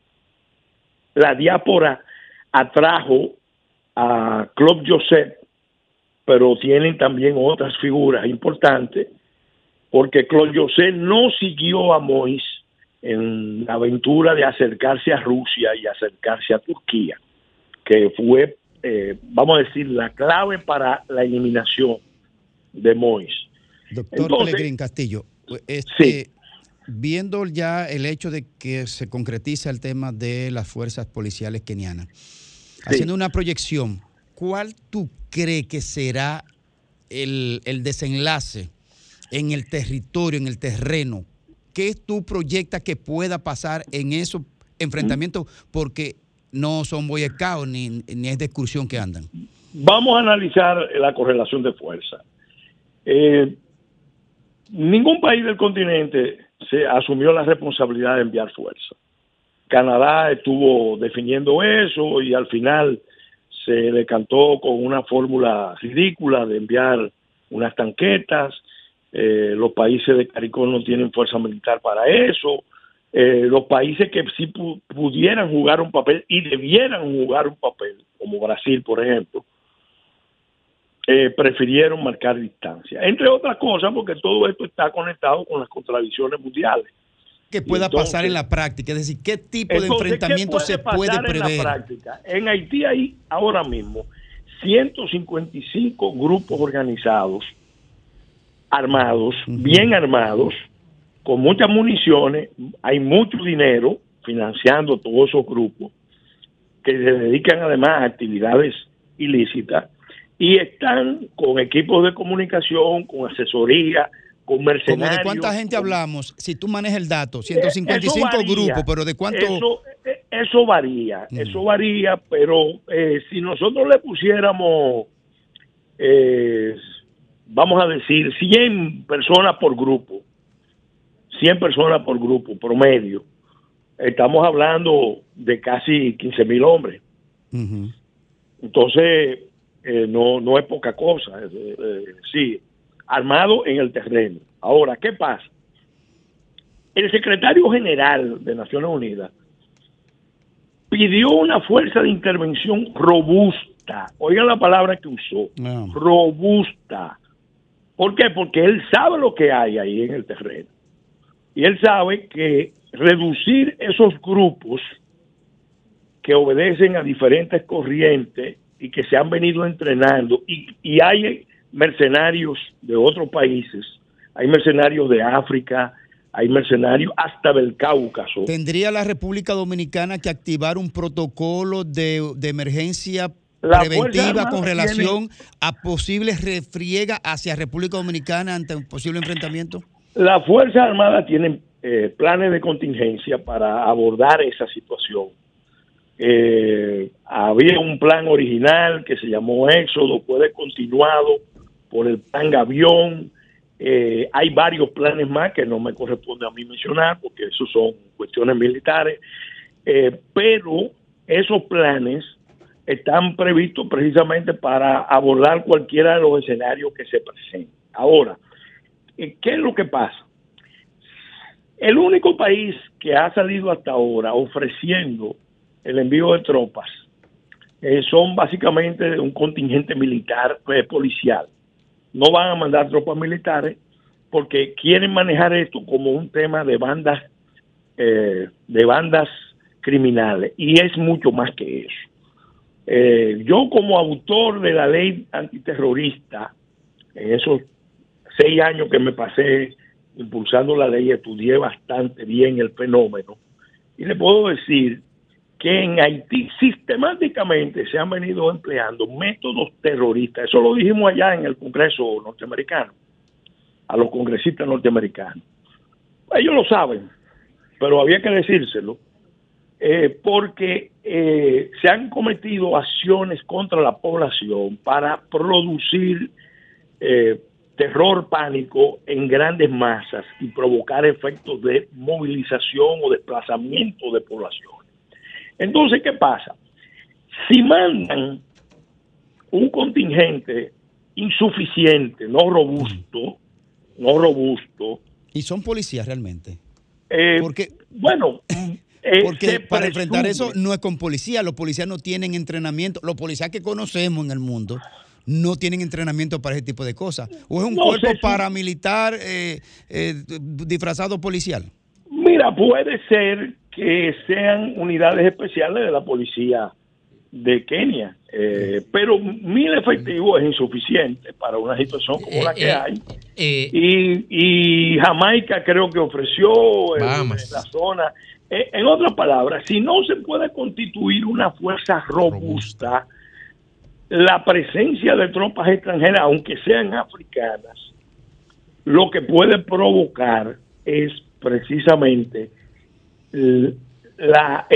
La diáspora atrajo a Club Joseph, pero tienen también otras figuras importantes, porque Claude José no siguió a Mois en la aventura de acercarse a Rusia y acercarse a Turquía, que fue, eh, vamos a decir, la clave para la eliminación de Mois. Doctor Entonces- Pellegrín Castillo, este, viendo ya el hecho de que se concretiza el tema de las fuerzas policiales kenianas, haciendo una proyección, ¿cuál tú crees que será el, el desenlace en el territorio, en el terreno? ¿Qué tú proyectas que pueda pasar en esos enfrentamientos? Porque no son Boy ni, ni es de excursión que andan. Vamos a analizar la correlación de fuerza. Eh, ningún país del continente se asumió la responsabilidad de enviar fuerza. Canadá estuvo definiendo eso y al final se decantó con una fórmula ridícula de enviar unas tanquetas. Eh, los países de CARICOM no tienen fuerza militar para eso. Eh, los países que sí pu- pudieran jugar un papel y debieran jugar un papel, como Brasil, por ejemplo, eh, prefirieron marcar distancia. Entre otras cosas, porque todo esto está conectado con las contradicciones mundiales. Que pueda entonces- pasar en la práctica? Es decir, ¿qué tipo de Entonces, ¿qué enfrentamiento se puede pasar en la prever? práctica? En Haití hay ahora mismo 155 grupos organizados, armados, bien armados, con muchas municiones, hay mucho dinero financiando todos esos grupos que se dedican además a actividades ilícitas y están con equipos de comunicación, con asesoría, con ¿Cómo mercenarios. ¿De cuánta gente hablamos? Si tú manejas el dato, Eh, 155 eso varía. grupos, pero ¿de cuánto? Eso, eh, eso varía, eso varía, pero eh, si nosotros le pusiéramos, eh, vamos a decir, 100 personas por grupo, 100 personas por grupo, promedio, estamos hablando de casi 15 mil hombres. Entonces, eh, no, no es poca cosa, sí, armado en el terreno. Ahora, ¿qué pasa? El secretario general de Naciones Unidas pidió una fuerza de intervención robusta. Oigan la palabra que usó, robusta. ¿Por qué? Porque él sabe lo que hay ahí en el terreno. Y él sabe que reducir esos grupos que obedecen a diferentes corrientes y que se han venido entrenando y, y hay mercenarios de otros países, hay mercenarios de África, hay mercenarios hasta del Cáucaso. ¿Tendría la República Dominicana que activar un protocolo de, de emergencia La preventiva con relación a posibles refriega hacia República Dominicana ante un posible enfrentamiento? Las Fuerzas Armadas tienen eh, planes de contingencia para abordar esa situación. Eh, había un plan original que se llamó Éxodo, fue continuado por el plan Gavión. Eh, hay varios planes más que no me corresponde a mí mencionar porque esos son cuestiones militares, Eh, pero esos planes están previstos precisamente para abordar cualquiera de los escenarios que se presenten. Ahora, eh, ¿qué es lo que pasa? El único país que ha salido hasta ahora ofreciendo el envío de tropas eh, son básicamente un contingente militar policial. No van a mandar tropas militares porque quieren manejar esto como un tema de bandas eh, de bandas criminales y es mucho más que eso. Eh, yo como autor de la ley antiterrorista, en esos seis años que me pasé impulsando la ley, estudié bastante bien el fenómeno y le puedo decir que en Haití sistemáticamente se han venido empleando métodos terroristas. Eso lo dijimos allá en el Congreso norteamericano, a los congresistas norteamericanos. Ellos lo saben, pero había que decírselo, eh, porque eh, se han cometido acciones contra la población para producir eh, terror, pánico en grandes masas y provocar efectos de movilización o desplazamiento de población. Entonces, ¿qué pasa? Si mandan un contingente insuficiente, no robusto, no robusto, Y son policías realmente. eh, Porque, bueno, eh, porque para enfrentar eso no es con policías. Los policías no tienen entrenamiento. Los policías que conocemos en el mundo no tienen entrenamiento para ese tipo de cosas. O es un No, cuerpo paramilitar eh, disfrazado policial. Mira, puede ser que sean unidades especiales de la policía de Kenia, eh, pero mil efectivos es insuficiente para una situación como la que eh, hay. y, y Jamaica creo que ofreció en, la zona. Eh, en otras palabras, si no se puede constituir una fuerza robusta, la presencia de tropas extranjeras, aunque sean africanas, lo que puede provocar es precisamente el,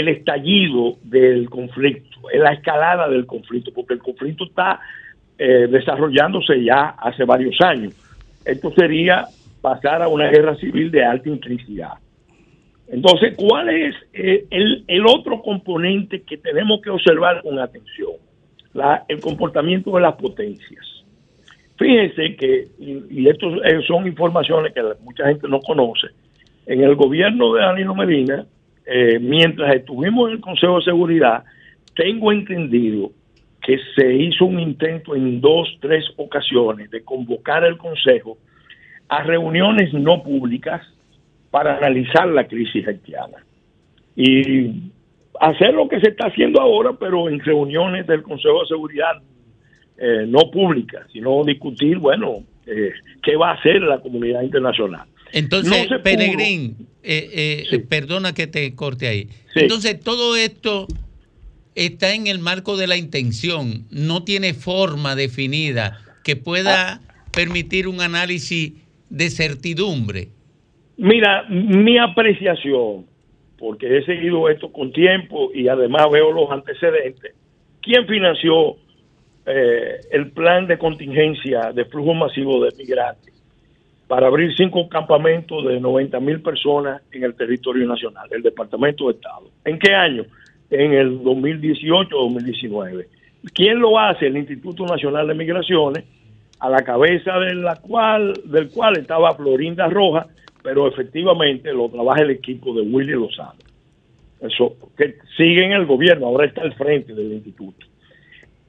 estallido del conflicto, la escalada del conflicto, porque el conflicto está eh, desarrollándose ya hace varios años. Esto sería pasar a una guerra civil de alta intensidad. Entonces, ¿cuál es eh, el, otro componente que tenemos que observar con atención? El comportamiento de las potencias. Fíjense que, y, y esto eh, son informaciones que mucha gente no conoce, en el gobierno de Danilo Medina, eh, mientras estuvimos en el Consejo de Seguridad, tengo entendido que se hizo un intento en dos, tres ocasiones de convocar el Consejo a reuniones no públicas para analizar la crisis haitiana. Y hacer lo que se está haciendo ahora, pero en reuniones del Consejo de Seguridad eh, no pública, sino discutir, bueno, eh, qué va a hacer la comunidad internacional. Entonces, No. Peregrín, eh, eh, perdona que te corte ahí. Entonces, todo esto está en el marco de la intención, no tiene forma definida que pueda permitir un análisis de certidumbre. Mira, mi apreciación, porque he seguido esto con tiempo y además veo los antecedentes, ¿quién financió eh, el plan de contingencia de flujo masivo de migrantes para abrir cinco campamentos de 90 mil personas en el territorio nacional, el Departamento de Estado? ¿En qué año? En el 2018-2019. ¿Quién lo hace? El Instituto Nacional de Migraciones, a la cabeza de la cual, del cual estaba Florinda Roja, pero efectivamente lo trabaja el equipo de Willy Lozano. Eso, que sigue en el gobierno, ahora está al frente del instituto.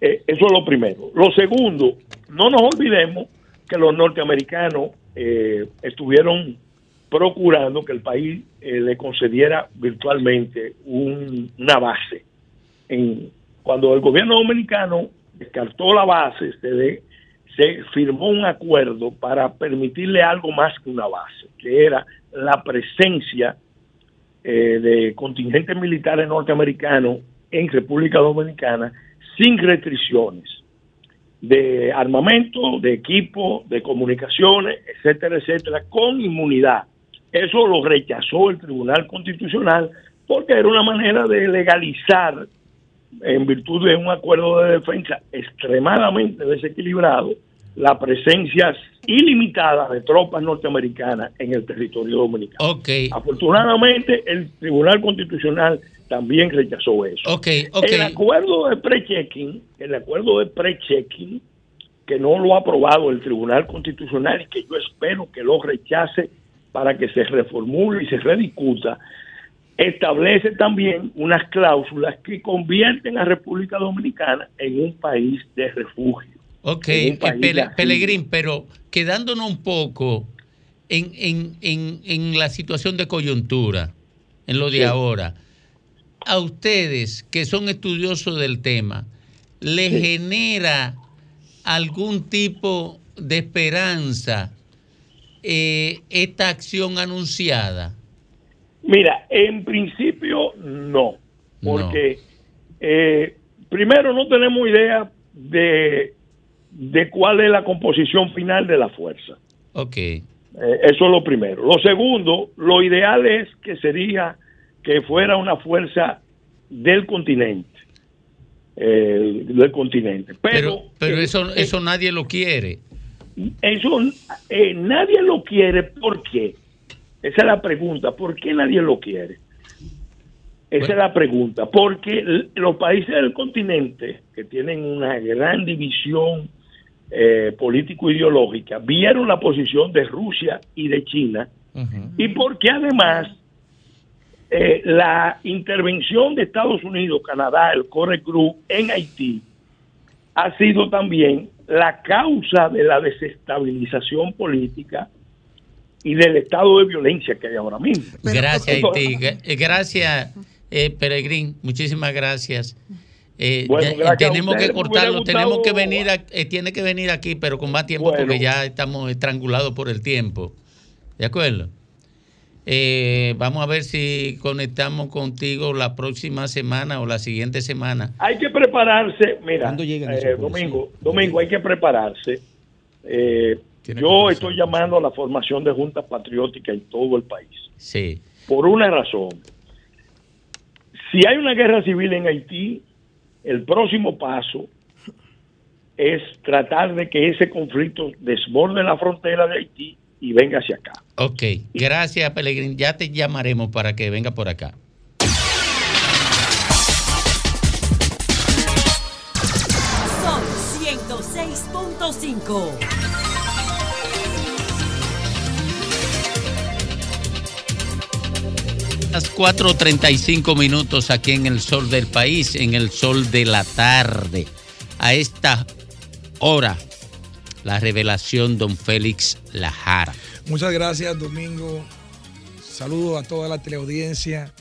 Eh, eso es lo primero. Lo segundo, no nos olvidemos que los norteamericanos eh, estuvieron procurando que el país eh, le concediera virtualmente un- una base. En, cuando el gobierno dominicano descartó la base, se, de- se firmó un acuerdo para permitirle algo más que una base, que era la presencia eh, de contingentes militares norteamericanos en República Dominicana sin restricciones de armamento, de equipo, de comunicaciones, etcétera, etcétera, con inmunidad. Eso lo rechazó el Tribunal Constitucional porque era una manera de legalizar, en virtud de un acuerdo de defensa extremadamente desequilibrado, la presencia ilimitada de tropas norteamericanas en el territorio dominicano. Ok, Afortunadamente, el Tribunal Constitucional también rechazó eso. El acuerdo de pre-checking, el acuerdo de pre-checking, que no lo ha aprobado el Tribunal Constitucional y que yo espero que lo rechace para que se reformule y se rediscuta, establece también unas cláusulas que convierten a República Dominicana en un país de refugio. Ok, eh, Pele-. Pelegrín, pero quedándonos un poco en, en- en- en la situación de coyuntura, en lo de Sí. ahora, a ustedes que son estudiosos del tema, ¿les Sí. genera algún tipo de esperanza eh, esta acción anunciada? Mira, en principio no, porque eh, primero no tenemos idea de, de cuál es la composición final de la fuerza. Ok, Eh, eso es lo primero. Lo segundo, lo ideal es que sería que fuera una fuerza del continente. eh, del continente. Pero, pero eh, eso, eh, eso nadie lo quiere. eso eh, nadie lo quiere. ¿Por qué? Esa es la pregunta. ¿Por qué nadie lo quiere? Esa es la pregunta. Porque los países del continente, que tienen una gran división eh, político-ideológica, vieron la posición de Rusia y de China y porque además eh, la intervención de Estados Unidos, Canadá, el Corre Cruz en Haití ha sido también la causa de la desestabilización política y del estado de violencia que hay ahora mismo. Gracias, Haití. Eh, Gracias, eh, Peregrín. Muchísimas gracias. Eh, Bueno, ya- a tenemos que cortarlo, tenemos que venir, a- eh, tiene que venir aquí, pero con más tiempo Bueno. porque ya estamos estrangulados por el tiempo. ¿De acuerdo? Eh, vamos a ver si conectamos contigo la próxima semana o la siguiente semana. Hay que prepararse, mira, eh, Domingo, Domingo, hay que prepararse. Eh, yo estoy llamando a la formación de juntas patrióticas en todo el país. Sí. Por una razón. Si hay una guerra civil en Haití, el próximo paso es tratar de que ese conflicto desborde la frontera de Haití y venga hacia acá. Ok, gracias, Pelegrín. Ya te llamaremos para que venga por acá. Son 106.5. Las 4.35 minutos aquí en el sol del país, en el sol de la tarde. A esta hora, la revelación don Félix Lajara. Muchas gracias, Domingo. Saludos a toda la teleaudiencia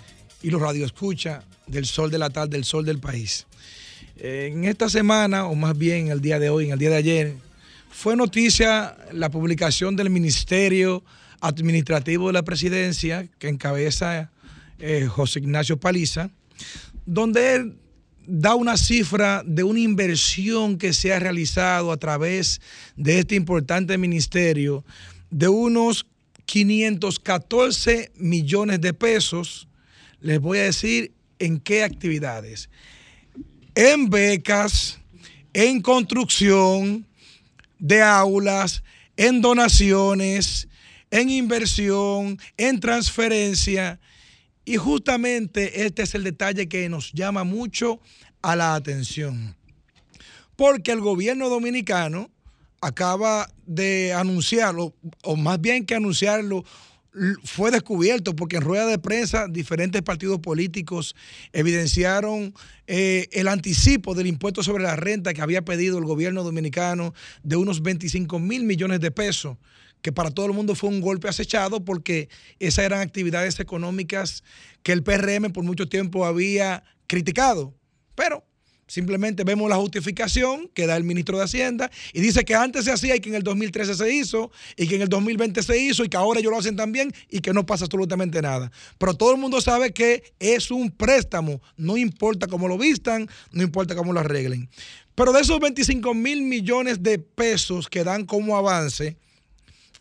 y los radioescucha del Sol de la Tarde, del Sol del País. En esta semana, o más bien el día de hoy, en el día de ayer, fue noticia la publicación del Ministerio Administrativo de la Presidencia, que encabeza eh, José Ignacio Paliza, donde él da una cifra de una inversión que se ha realizado a través de este importante ministerio de unos 514 millones de pesos. Les voy a decir en qué actividades. En becas, en construcción de aulas, en donaciones, en inversión, en transferencia. Y justamente este es el detalle que nos llama mucho a la atención. Porque el gobierno dominicano acaba de anunciarlo, o más bien que anunciarlo, fue descubierto porque en rueda de prensa diferentes partidos políticos evidenciaron eh, el anticipo del impuesto sobre la renta que había pedido el gobierno dominicano de unos 25 mil millones de pesos que para todo el mundo fue un golpe acechado porque esas eran actividades económicas que el PRM por mucho tiempo había criticado. Pero simplemente vemos la justificación que da el ministro de Hacienda y dice que antes se hacía y que en el 2013 se hizo y que en el 2020 se hizo y que ahora ellos lo hacen también y que no pasa absolutamente nada. Pero todo el mundo sabe que es un préstamo, no importa cómo lo vistan, no importa cómo lo arreglen. Pero de esos 25 mil millones de pesos que dan como avance,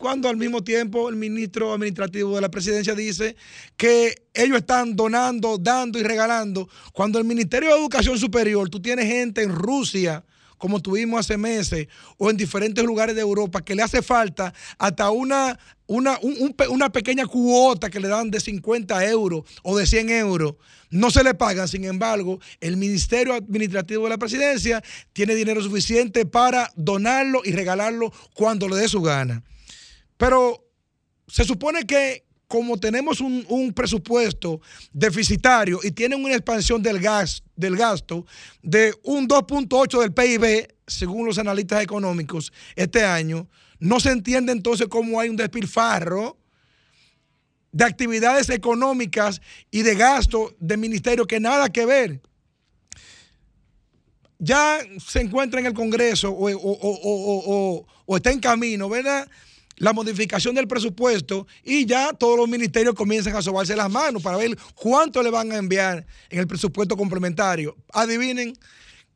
cuando al mismo tiempo el ministro administrativo de la presidencia dice que ellos están donando, dando y regalando, cuando el Ministerio de Educación Superior, tú tienes gente en Rusia, como tuvimos hace meses, o en diferentes lugares de Europa, que le hace falta hasta una, una, una pequeña cuota que le dan de 50 euros o de 100 euros, no se le pagan. Sin embargo, el Ministerio Administrativo de la Presidencia tiene dinero suficiente para donarlo y regalarlo cuando le dé su gana. Pero se supone que como tenemos un, presupuesto deficitario y tienen una expansión del, gas, del gasto de un 2.8 del PIB, según los analistas económicos, este año, no se entiende entonces cómo hay un despilfarro de actividades económicas y de gasto del ministerio que nada que ver. Ya se encuentra en el Congreso o está en camino, ¿verdad? La modificación del presupuesto y ya todos los ministerios comienzan a sobarse las manos para ver cuánto le van a enviar en el presupuesto complementario. Adivinen,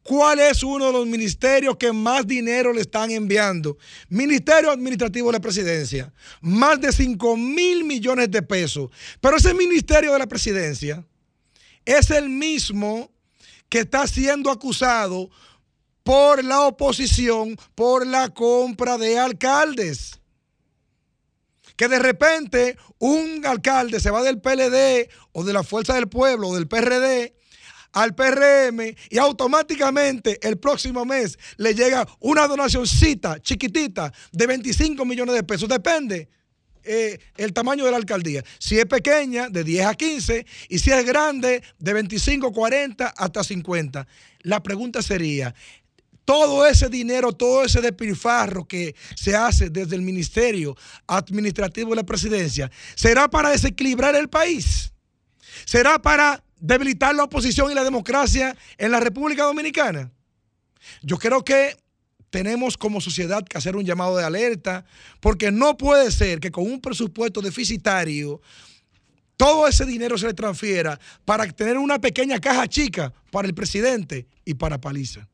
¿Cuál es uno de los ministerios que más dinero le están enviando? Ministerio Administrativo de la Presidencia. Más de 5 mil millones de pesos. Pero ese Ministerio de la Presidencia es el mismo que está siendo acusado por la oposición por la compra de alcaldes. Que de repente un alcalde se va del PLD o de la Fuerza del Pueblo o del PRD al PRM y automáticamente el próximo mes le llega una donacióncita chiquitita de 25 millones de pesos. Depende eh, el tamaño de la alcaldía. Si es pequeña, de 10 a 15, y si es grande, de 25, 40 hasta 50. La pregunta sería, todo ese dinero, todo ese despilfarro que se hace desde el Ministerio Administrativo de la Presidencia, ¿será para desequilibrar el país? ¿Será para debilitar la oposición y la democracia en la República Dominicana? Yo creo que tenemos como sociedad que hacer un llamado de alerta, porque no puede ser que con un presupuesto deficitario todo ese dinero se le transfiera para tener una pequeña caja chica para el presidente y para Paliza.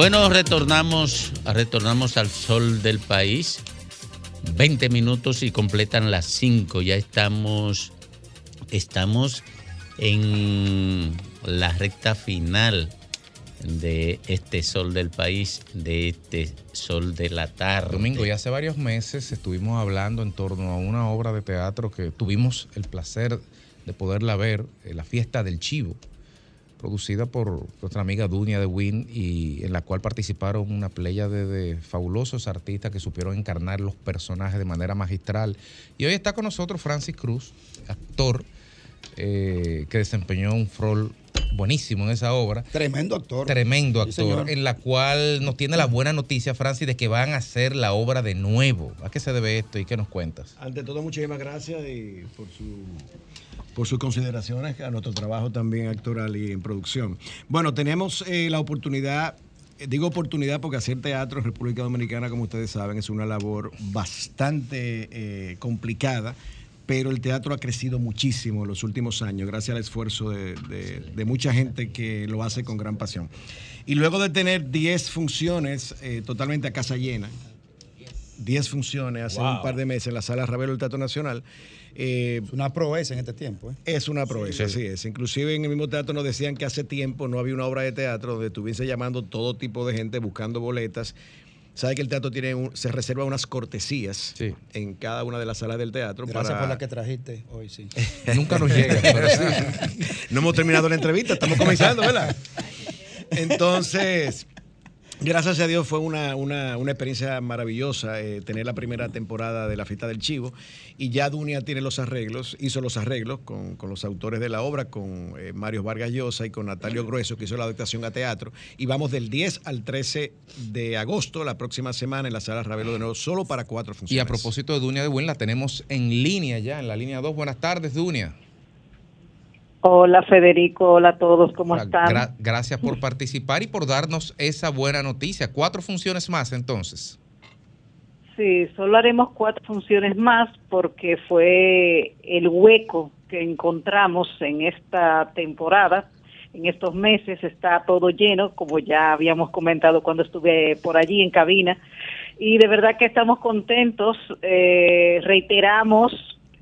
Bueno, retornamos, retornamos al sol del país. 20 minutos y completan las 5. Ya estamos, estamos en la recta final de este sol del país, de este sol de la tarde. Domingo, y hace varios meses estuvimos hablando en torno a una obra de teatro que tuvimos el placer de poderla ver, eh, La Fiesta del Chivo, producida por nuestra amiga Dunia de Win y en la cual participaron una playa de, de fabulosos artistas que supieron encarnar los personajes de manera magistral. Y hoy está con nosotros Francis Cruz, actor eh, que desempeñó un rol buenísimo en esa obra. Tremendo actor. Tremendo actor, en la cual nos tiene la buena noticia, Francis, de que van a hacer la obra de nuevo. ¿A qué se debe esto y qué nos cuentas? Ante todo, muchísimas gracias y por su por sus consideraciones a nuestro trabajo también actoral y en producción. Bueno, tenemos eh, la oportunidad, eh, digo oportunidad porque hacer teatro en República Dominicana, como ustedes saben, es una labor bastante eh, complicada, pero el teatro ha crecido muchísimo en los últimos años, gracias al esfuerzo de, de- de mucha gente que lo hace con gran pasión. Y luego de tener 10 funciones eh, totalmente a casa llena, 10 funciones hace Wow. un par de meses en la sala Ravelo del Teatro Nacional. Es una proeza en este tiempo. ¿eh? Es una proeza, Sí. así es. Inclusive en el mismo teatro nos decían que hace tiempo no había una obra de teatro donde estuviese llamando todo tipo de gente buscando boletas. Sabe que el teatro tiene un- se reserva unas cortesías en cada una de las salas del teatro. Gracias para- por la que trajiste hoy, sí. Nunca nos llega, pero sí. No hemos terminado la entrevista, estamos comenzando, ¿verdad? Entonces, gracias a Dios fue una, una- una experiencia maravillosa eh, tener la primera temporada de La Fiesta del Chivo. Y ya Dunia tiene los arreglos, hizo los arreglos con, con los autores de la obra, con eh, Mario Vargas Llosa y con Natalio Grueso, que hizo la adaptación a teatro. Y vamos del 10 al 13 de agosto, la próxima semana, en la sala Ravelo de nuevo, solo para cuatro funciones. Y a propósito de Dunia de Buen, la tenemos en línea ya, en la línea 2. Buenas tardes, Dunia. Hola Federico, hola a todos, ¿cómo están? Gra- gracias por participar y por darnos esa buena noticia. Cuatro funciones más entonces. Sí, solo haremos cuatro funciones más porque fue el hueco que encontramos en esta temporada. En estos meses está todo lleno, como ya habíamos comentado cuando estuve por allí en cabina. Y de verdad que estamos contentos. Eh, reiteramos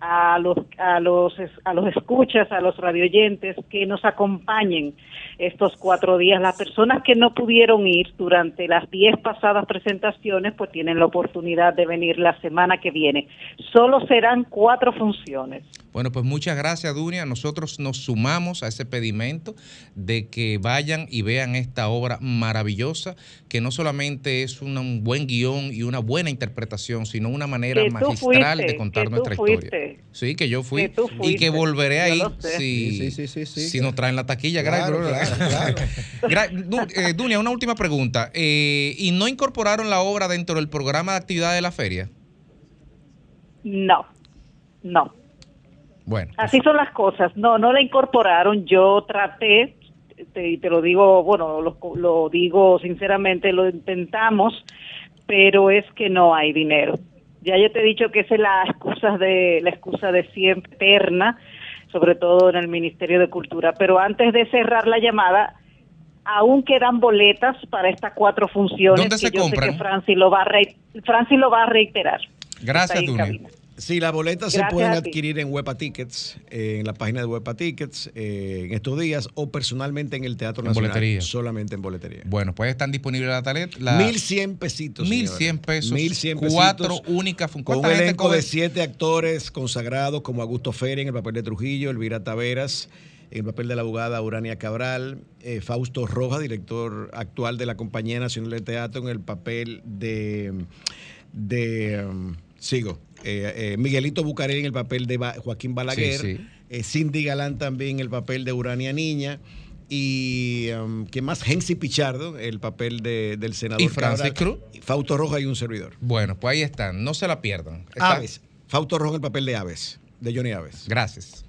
a los, a, los, a los escuchas, a los radioyentes que nos acompañen estos cuatro días. Las personas que no pudieron ir durante las diez pasadas presentaciones, pues tienen la oportunidad de venir la semana que viene. Solo serán cuatro funciones. Bueno, pues muchas gracias, Dunia. Nosotros nos sumamos a ese pedimento de que vayan y vean esta obra maravillosa, que no solamente es un buen guion y una buena interpretación, sino una manera magistral fuiste, de contar nuestra fuiste. historia. Sí, que yo fui Que tú y que volveré ahí si, Sí, sí, sí, si nos traen la taquilla. Claro, Gracias, claro, Du- eh, Dunia, una última pregunta. Eh, ¿Y no incorporaron la obra dentro del programa de actividad de la feria? No, no. Bueno. Así son las cosas. No, no la incorporaron. Yo traté, te, y te lo digo, bueno, lo, lo digo sinceramente, lo intentamos, pero es que no hay dinero. Ya yo te he dicho que esa es la excusa de la excusa de siempre eterna, sobre todo en el Ministerio de Cultura. Pero antes de cerrar la llamada, aún quedan boletas para estas cuatro funciones ¿Dónde que se yo compran? sé que Francis lo va a re- Francis lo va a reiterar. Gracias, Sí, las boletas se pueden adquirir en Huepa Tickets, eh, en la página de Huepa Tickets, eh, en estos días, o personalmente en el Teatro En Nacional. boletería. Solamente en boletería. Bueno, pues están disponibles la talet. La... 1100 pesitos. 1100 pesos. 1100 Cuatro pesitos, únicas fun- Con un ¿Cuánta gente elenco de siete actores consagrados como Augusto Feria en el papel de Trujillo, Elvira Taveras en el papel de la abogada Urania Cabral, eh, Fausto Rojas, director actual de la Compañía Nacional de Teatro en el papel de, de um, sigo, eh, eh, Miguelito Bucareli en el papel de Ba- Joaquín Balaguer, Sí, sí. eh, Cindy Galán también en el papel de Urania Niña. Y um, ¿qué más? Hensi Pichardo, el papel de- del senador. ¿Y Francis. Cruz? Fausto Rojas y un servidor. Bueno, pues ahí están. No se la pierdan. Está- Aves. Fausto en el papel de Aves, de Johnny Aves. Gracias.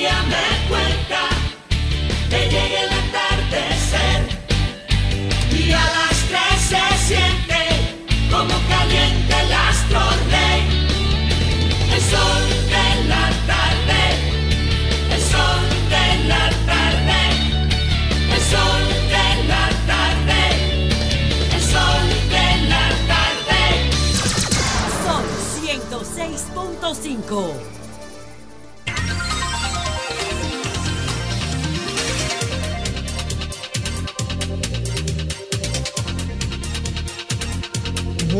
día me cuenta que llegue el atardecer. Y a las tres se siente como caliente el astro rey, el sol de la tarde, el sol de la tarde, el sol de la tarde, el sol de la tarde. Son 106.5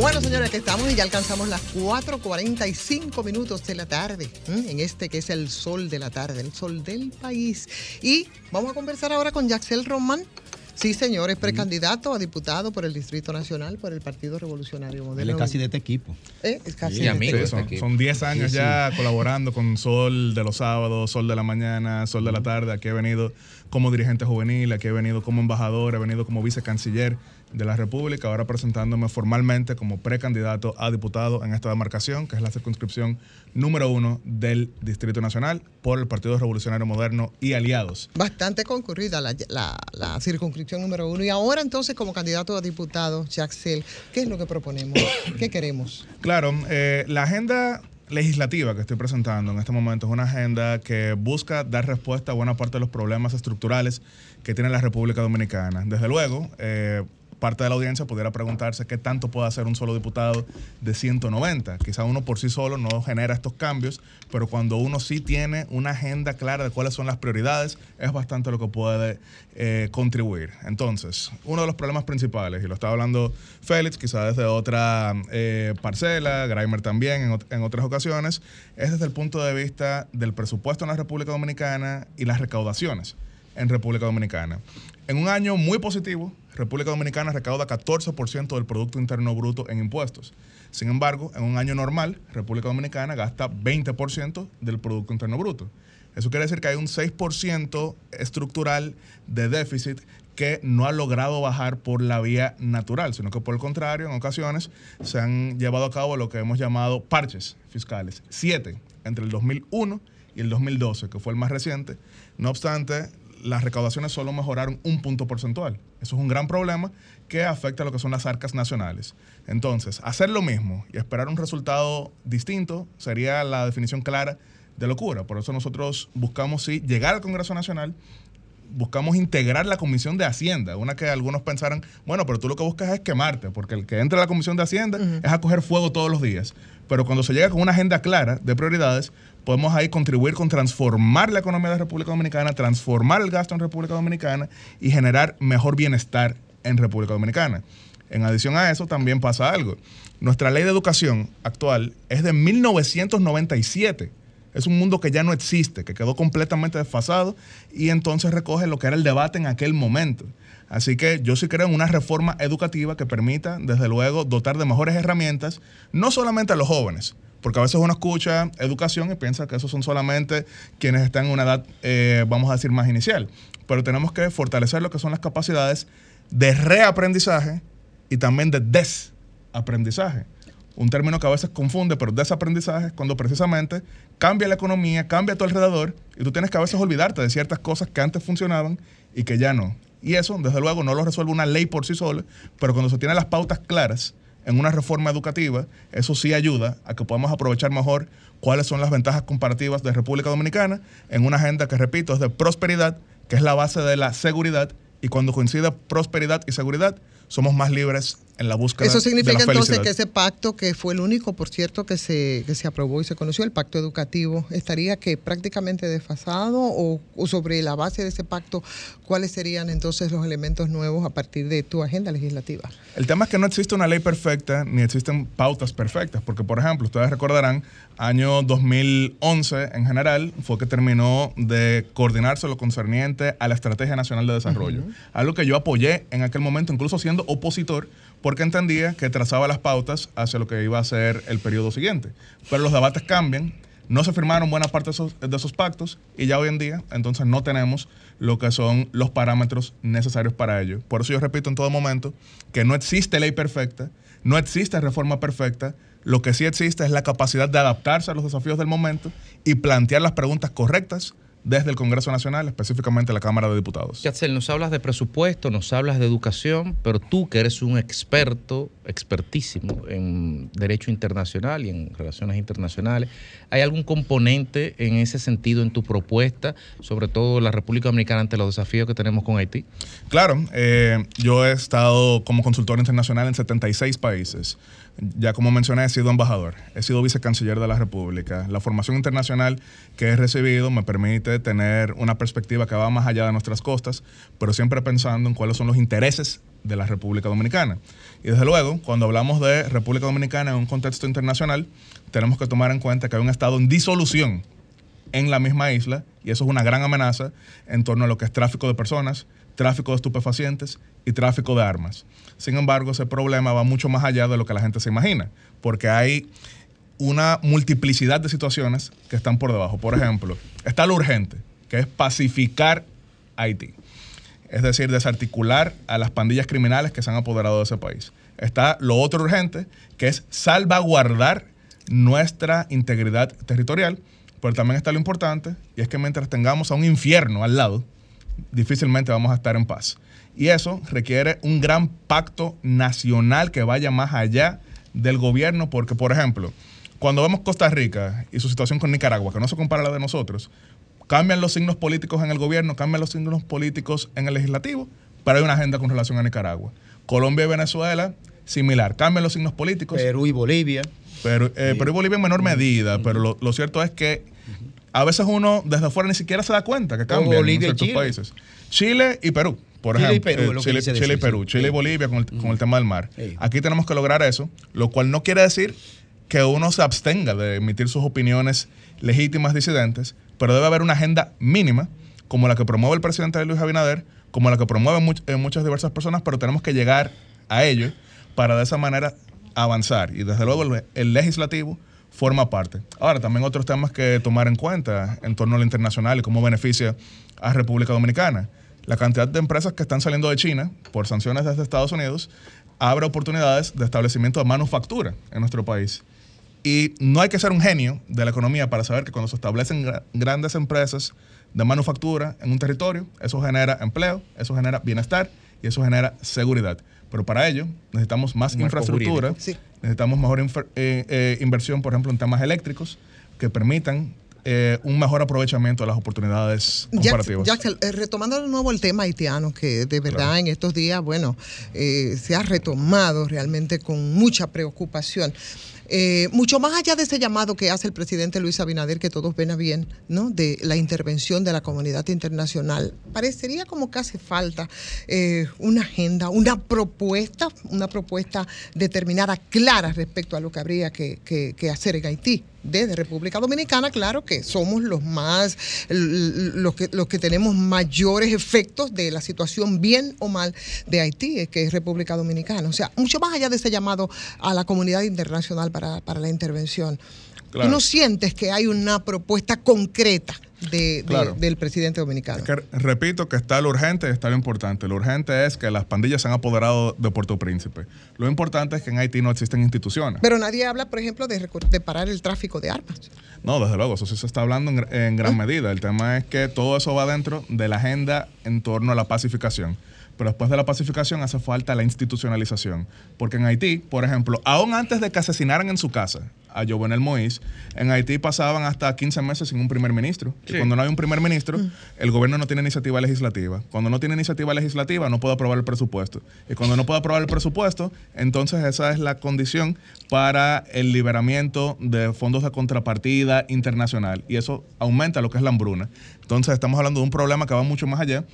Bueno, señores, que estamos y ya alcanzamos las 4.45 minutos de la tarde, en este que es el sol de la tarde, el sol del país. Y vamos a conversar ahora con Yaxel Román. Sí, señor, es precandidato a diputado por el Distrito Nacional por el Partido Revolucionario Él Moderno. es casi de este equipo. Eh, es casi Sí, de amigo, este equipo. Son 10 años Sí, ya sí. colaborando con Sol de los sábados, Sol de la mañana, Sol de la tarde. Aquí he venido como dirigente juvenil, aquí he venido como embajador, he venido como vicecanciller de la República, ahora presentándome formalmente como precandidato a diputado en esta demarcación, que es la circunscripción número uno del Distrito Nacional por el Partido Revolucionario Moderno y aliados. Bastante concurrida la, la- la circunscripción número uno. Y ahora entonces como candidato a diputado, Yaxel, ¿qué es lo que proponemos? ¿Qué queremos? Claro, eh, la agenda legislativa que estoy presentando en este momento es una agenda que busca dar respuesta a buena parte de los problemas estructurales que tiene la República Dominicana. Desde luego, eh, parte de la audiencia pudiera preguntarse qué tanto puede hacer un solo diputado de 190. Quizá uno por sí solo no genera estos cambios, pero cuando uno sí tiene una agenda clara de cuáles son las prioridades, es bastante lo que puede eh, contribuir. Entonces, uno de los problemas principales, y lo estaba hablando Félix, quizá desde otra eh, parcela, Grimer también en, en otras ocasiones, es desde el punto de vista del presupuesto en la República Dominicana y las recaudaciones en República Dominicana. En un año muy positivo, República Dominicana recauda 14% del Producto Interno Bruto en impuestos. Sin embargo, en un año normal, República Dominicana gasta 20% del Producto Interno Bruto. Eso quiere decir que hay un 6% estructural de déficit que no ha logrado bajar por la vía natural, sino que por el contrario, en ocasiones se han llevado a cabo lo que hemos llamado parches fiscales. Siete entre el 2001 y el 2012, que fue el más reciente. No obstante, las recaudaciones solo mejoraron un punto porcentual. Eso es un gran problema que afecta a lo que son las arcas nacionales. Entonces, hacer lo mismo y esperar un resultado distinto sería la definición clara de locura. Por eso nosotros buscamos sí llegar al Congreso Nacional, buscamos integrar la Comisión de Hacienda, una que algunos pensaran, bueno, pero tú lo que buscas es quemarte, porque el que entra a la Comisión de Hacienda es a coger fuego todos los días. Pero cuando se llega con una agenda clara de prioridades, podemos ahí contribuir con transformar la economía de la República Dominicana, transformar el gasto en República Dominicana y generar mejor bienestar en República Dominicana. En adición a eso, también pasa algo. Nuestra ley de educación actual es de 1997. Es un mundo que ya no existe, que quedó completamente desfasado y entonces recoge lo que era el debate en aquel momento. Así que yo sí creo en una reforma educativa que permita, desde luego, dotar de mejores herramientas, no solamente a los jóvenes, porque a veces uno escucha educación y piensa que esos son solamente quienes están en una edad, eh, vamos a decir, más inicial. Pero tenemos que fortalecer lo que son las capacidades de reaprendizaje y también de desaprendizaje. Un término que a veces confunde, pero desaprendizaje es cuando precisamente cambia la economía, cambia tu alrededor y tú tienes que a veces olvidarte de ciertas cosas que antes funcionaban y que ya no. Y eso, desde luego, no lo resuelve una ley por sí sola, pero cuando se tienen las pautas claras en una reforma educativa, eso sí ayuda a que podamos aprovechar mejor cuáles son las ventajas comparativas de República Dominicana en una agenda que, repito, es de prosperidad, que es la base de la seguridad, y cuando coincide prosperidad y seguridad, somos más libres en la búsqueda Eso de significa la entonces felicidad. que ese pacto, que fue el único, por cierto, que se, que se aprobó y se conoció, el pacto educativo, estaría que prácticamente desfasado o, o sobre la base de ese pacto, ¿cuáles serían entonces los elementos nuevos a partir de tu agenda legislativa? El tema es que no existe una ley perfecta ni existen pautas perfectas, porque por ejemplo, ustedes recordarán, año 2011 en general fue que terminó de coordinarse lo concerniente a la Estrategia Nacional de Desarrollo, algo que yo apoyé en aquel momento, incluso siendo opositor, porque entendía que trazaba las pautas hacia lo que iba a ser el periodo siguiente. Pero los debates cambian, no se firmaron buena parte de esos, de esos pactos y ya hoy en día entonces no tenemos lo que son los parámetros necesarios para ello. Por eso yo repito en todo momento que no existe ley perfecta, no existe reforma perfecta, lo que sí existe es la capacidad de adaptarse a los desafíos del momento y plantear las preguntas correctas desde el Congreso Nacional, específicamente la Cámara de Diputados. Yatzel, nos hablas de presupuesto, nos hablas de educación, pero tú que eres un experto expertísimo en derecho internacional y en relaciones internacionales. ¿Hay algún componente en ese sentido en tu propuesta, sobre todo la República Dominicana ante los desafíos que tenemos con Haití? Claro, eh, yo he estado como consultor internacional en 76 países. Ya como mencioné, he sido embajador, he sido vicecanciller de la República. La formación internacional que he recibido me permite tener una perspectiva que va más allá de nuestras costas, pero siempre pensando en cuáles son los intereses de la República Dominicana. Y desde luego, cuando hablamos de República Dominicana en un contexto internacional, tenemos que tomar en cuenta que hay un Estado en disolución en la misma isla y eso es una gran amenaza en torno a lo que es tráfico de personas, tráfico de estupefacientes y tráfico de armas. Sin embargo, ese problema va mucho más allá de lo que la gente se imagina, porque hay una multiplicidad de situaciones que están por debajo. Por ejemplo, está lo urgente, que es pacificar Haití. Es decir, desarticular a las pandillas criminales que se han apoderado de ese país. Está lo otro urgente, que es salvaguardar nuestra integridad territorial. Pero también está lo importante, y es que mientras tengamos a un infierno al lado, difícilmente vamos a estar en paz. Y eso requiere un gran pacto nacional que vaya más allá del gobierno, porque, por ejemplo, cuando vemos Costa Rica y su situación con Nicaragua, que no se compara a la de nosotros, cambian los signos políticos en el gobierno, cambian los signos políticos en el legislativo, pero hay una agenda con relación a Nicaragua. Colombia y Venezuela, similar, cambian los signos políticos. Perú y Bolivia. Pero, eh, Perú y Bolivia en menor medida, pero lo, lo cierto es que a veces uno desde afuera ni siquiera se da cuenta que cambian en ciertos Chile. países. Chile y Perú, por Chile y ejemplo. Perú, eh, que Chile, y decir, Perú. Chile y Bolivia con el, con el tema del mar. Aquí tenemos que lograr eso, lo cual no quiere decir que uno se abstenga de emitir sus opiniones legítimas disidentes, pero debe haber una agenda mínima, como la que promueve el presidente Luis Abinader, como la que promueven much- eh, muchas diversas personas, pero tenemos que llegar a ello para de esa manera avanzar. Y desde luego el, el legislativo forma parte. Ahora, también otros temas que tomar en cuenta en torno a lo internacional y cómo beneficia a República Dominicana. La cantidad de empresas que están saliendo de China por sanciones desde Estados Unidos abre oportunidades de establecimiento de manufactura en nuestro país. Y no hay que ser un genio de la economía para saber que cuando se establecen gra- grandes empresas de manufactura en un territorio, eso genera empleo, eso genera bienestar y eso genera seguridad. Pero para ello necesitamos más marco infraestructura, jurídico. necesitamos mejor eh, eh, inversión, por ejemplo, en temas eléctricos que permitan eh, un mejor aprovechamiento de las oportunidades comparativas. Jackson, eh, retomando de nuevo el tema haitiano, que de verdad en estos días, bueno, eh, se ha retomado realmente con mucha preocupación. Eh, mucho más allá de ese llamado que hace el presidente Luis Abinader, que todos ven a bien, ¿no? De la intervención de la comunidad internacional, parecería como que hace falta eh, una agenda, una propuesta, una propuesta determinada, clara respecto a lo que habría que, que- que hacer en Haití. Desde República Dominicana, claro que somos los más, los que, los que tenemos mayores efectos de la situación bien o mal de Haití, eh, que es República Dominicana. O sea, mucho más allá de ese llamado a la comunidad internacional para, para la intervención. Claro. ¿Tú no sientes que hay una propuesta concreta de- del presidente dominicano? Es que repito que está lo urgente y está lo importante. Lo urgente es que las pandillas se han apoderado de Puerto Príncipe. Lo importante es que en Haití no existen instituciones. Pero nadie habla, por ejemplo, de, parar el tráfico de armas. No, desde luego, eso sí se está hablando en, gr- en gran medida. El tema es que todo eso va dentro de la agenda en torno a la pacificación. Pero después de la pacificación hace falta la institucionalización. Porque en Haití, por ejemplo, aún antes de que asesinaran en su casa a Jovenel Moïse, en Haití pasaban hasta 15 meses sin un primer ministro. Y cuando no hay un primer ministro, el gobierno no tiene iniciativa legislativa. Cuando no tiene iniciativa legislativa, no puede aprobar el presupuesto. Y cuando no puede aprobar el presupuesto, entonces esa es la condición para el liberamiento de fondos de contrapartida internacional. Y eso aumenta lo que es la hambruna. Entonces estamos hablando de un problema que va mucho más allá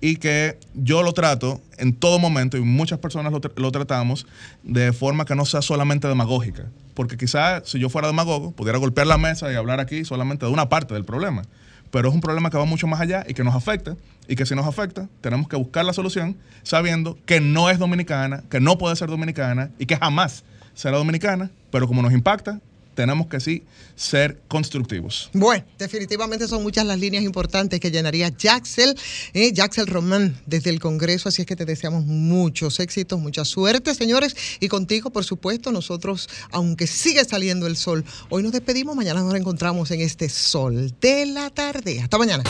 y que yo lo trato en todo momento y muchas personas lo, tra- lo tratamos de forma que no sea solamente demagógica. Porque quizás si yo fuera demagogo, pudiera golpear la mesa y hablar aquí solamente de una parte del problema. Pero es un problema que va mucho más allá y que nos afecta. Y que si nos afecta, tenemos que buscar la solución sabiendo que no es dominicana, que no puede ser dominicana y que jamás será dominicana. Pero como nos impacta, tenemos que sí ser constructivos. Bueno, definitivamente son muchas las líneas importantes que llenaría Jaxel, eh, Jaxel Román desde el Congreso, así es que te deseamos muchos éxitos, mucha suerte, señores, y contigo, por supuesto, nosotros, aunque sigue saliendo el sol, hoy nos despedimos, mañana nos reencontramos en este sol de la tarde. Hasta mañana.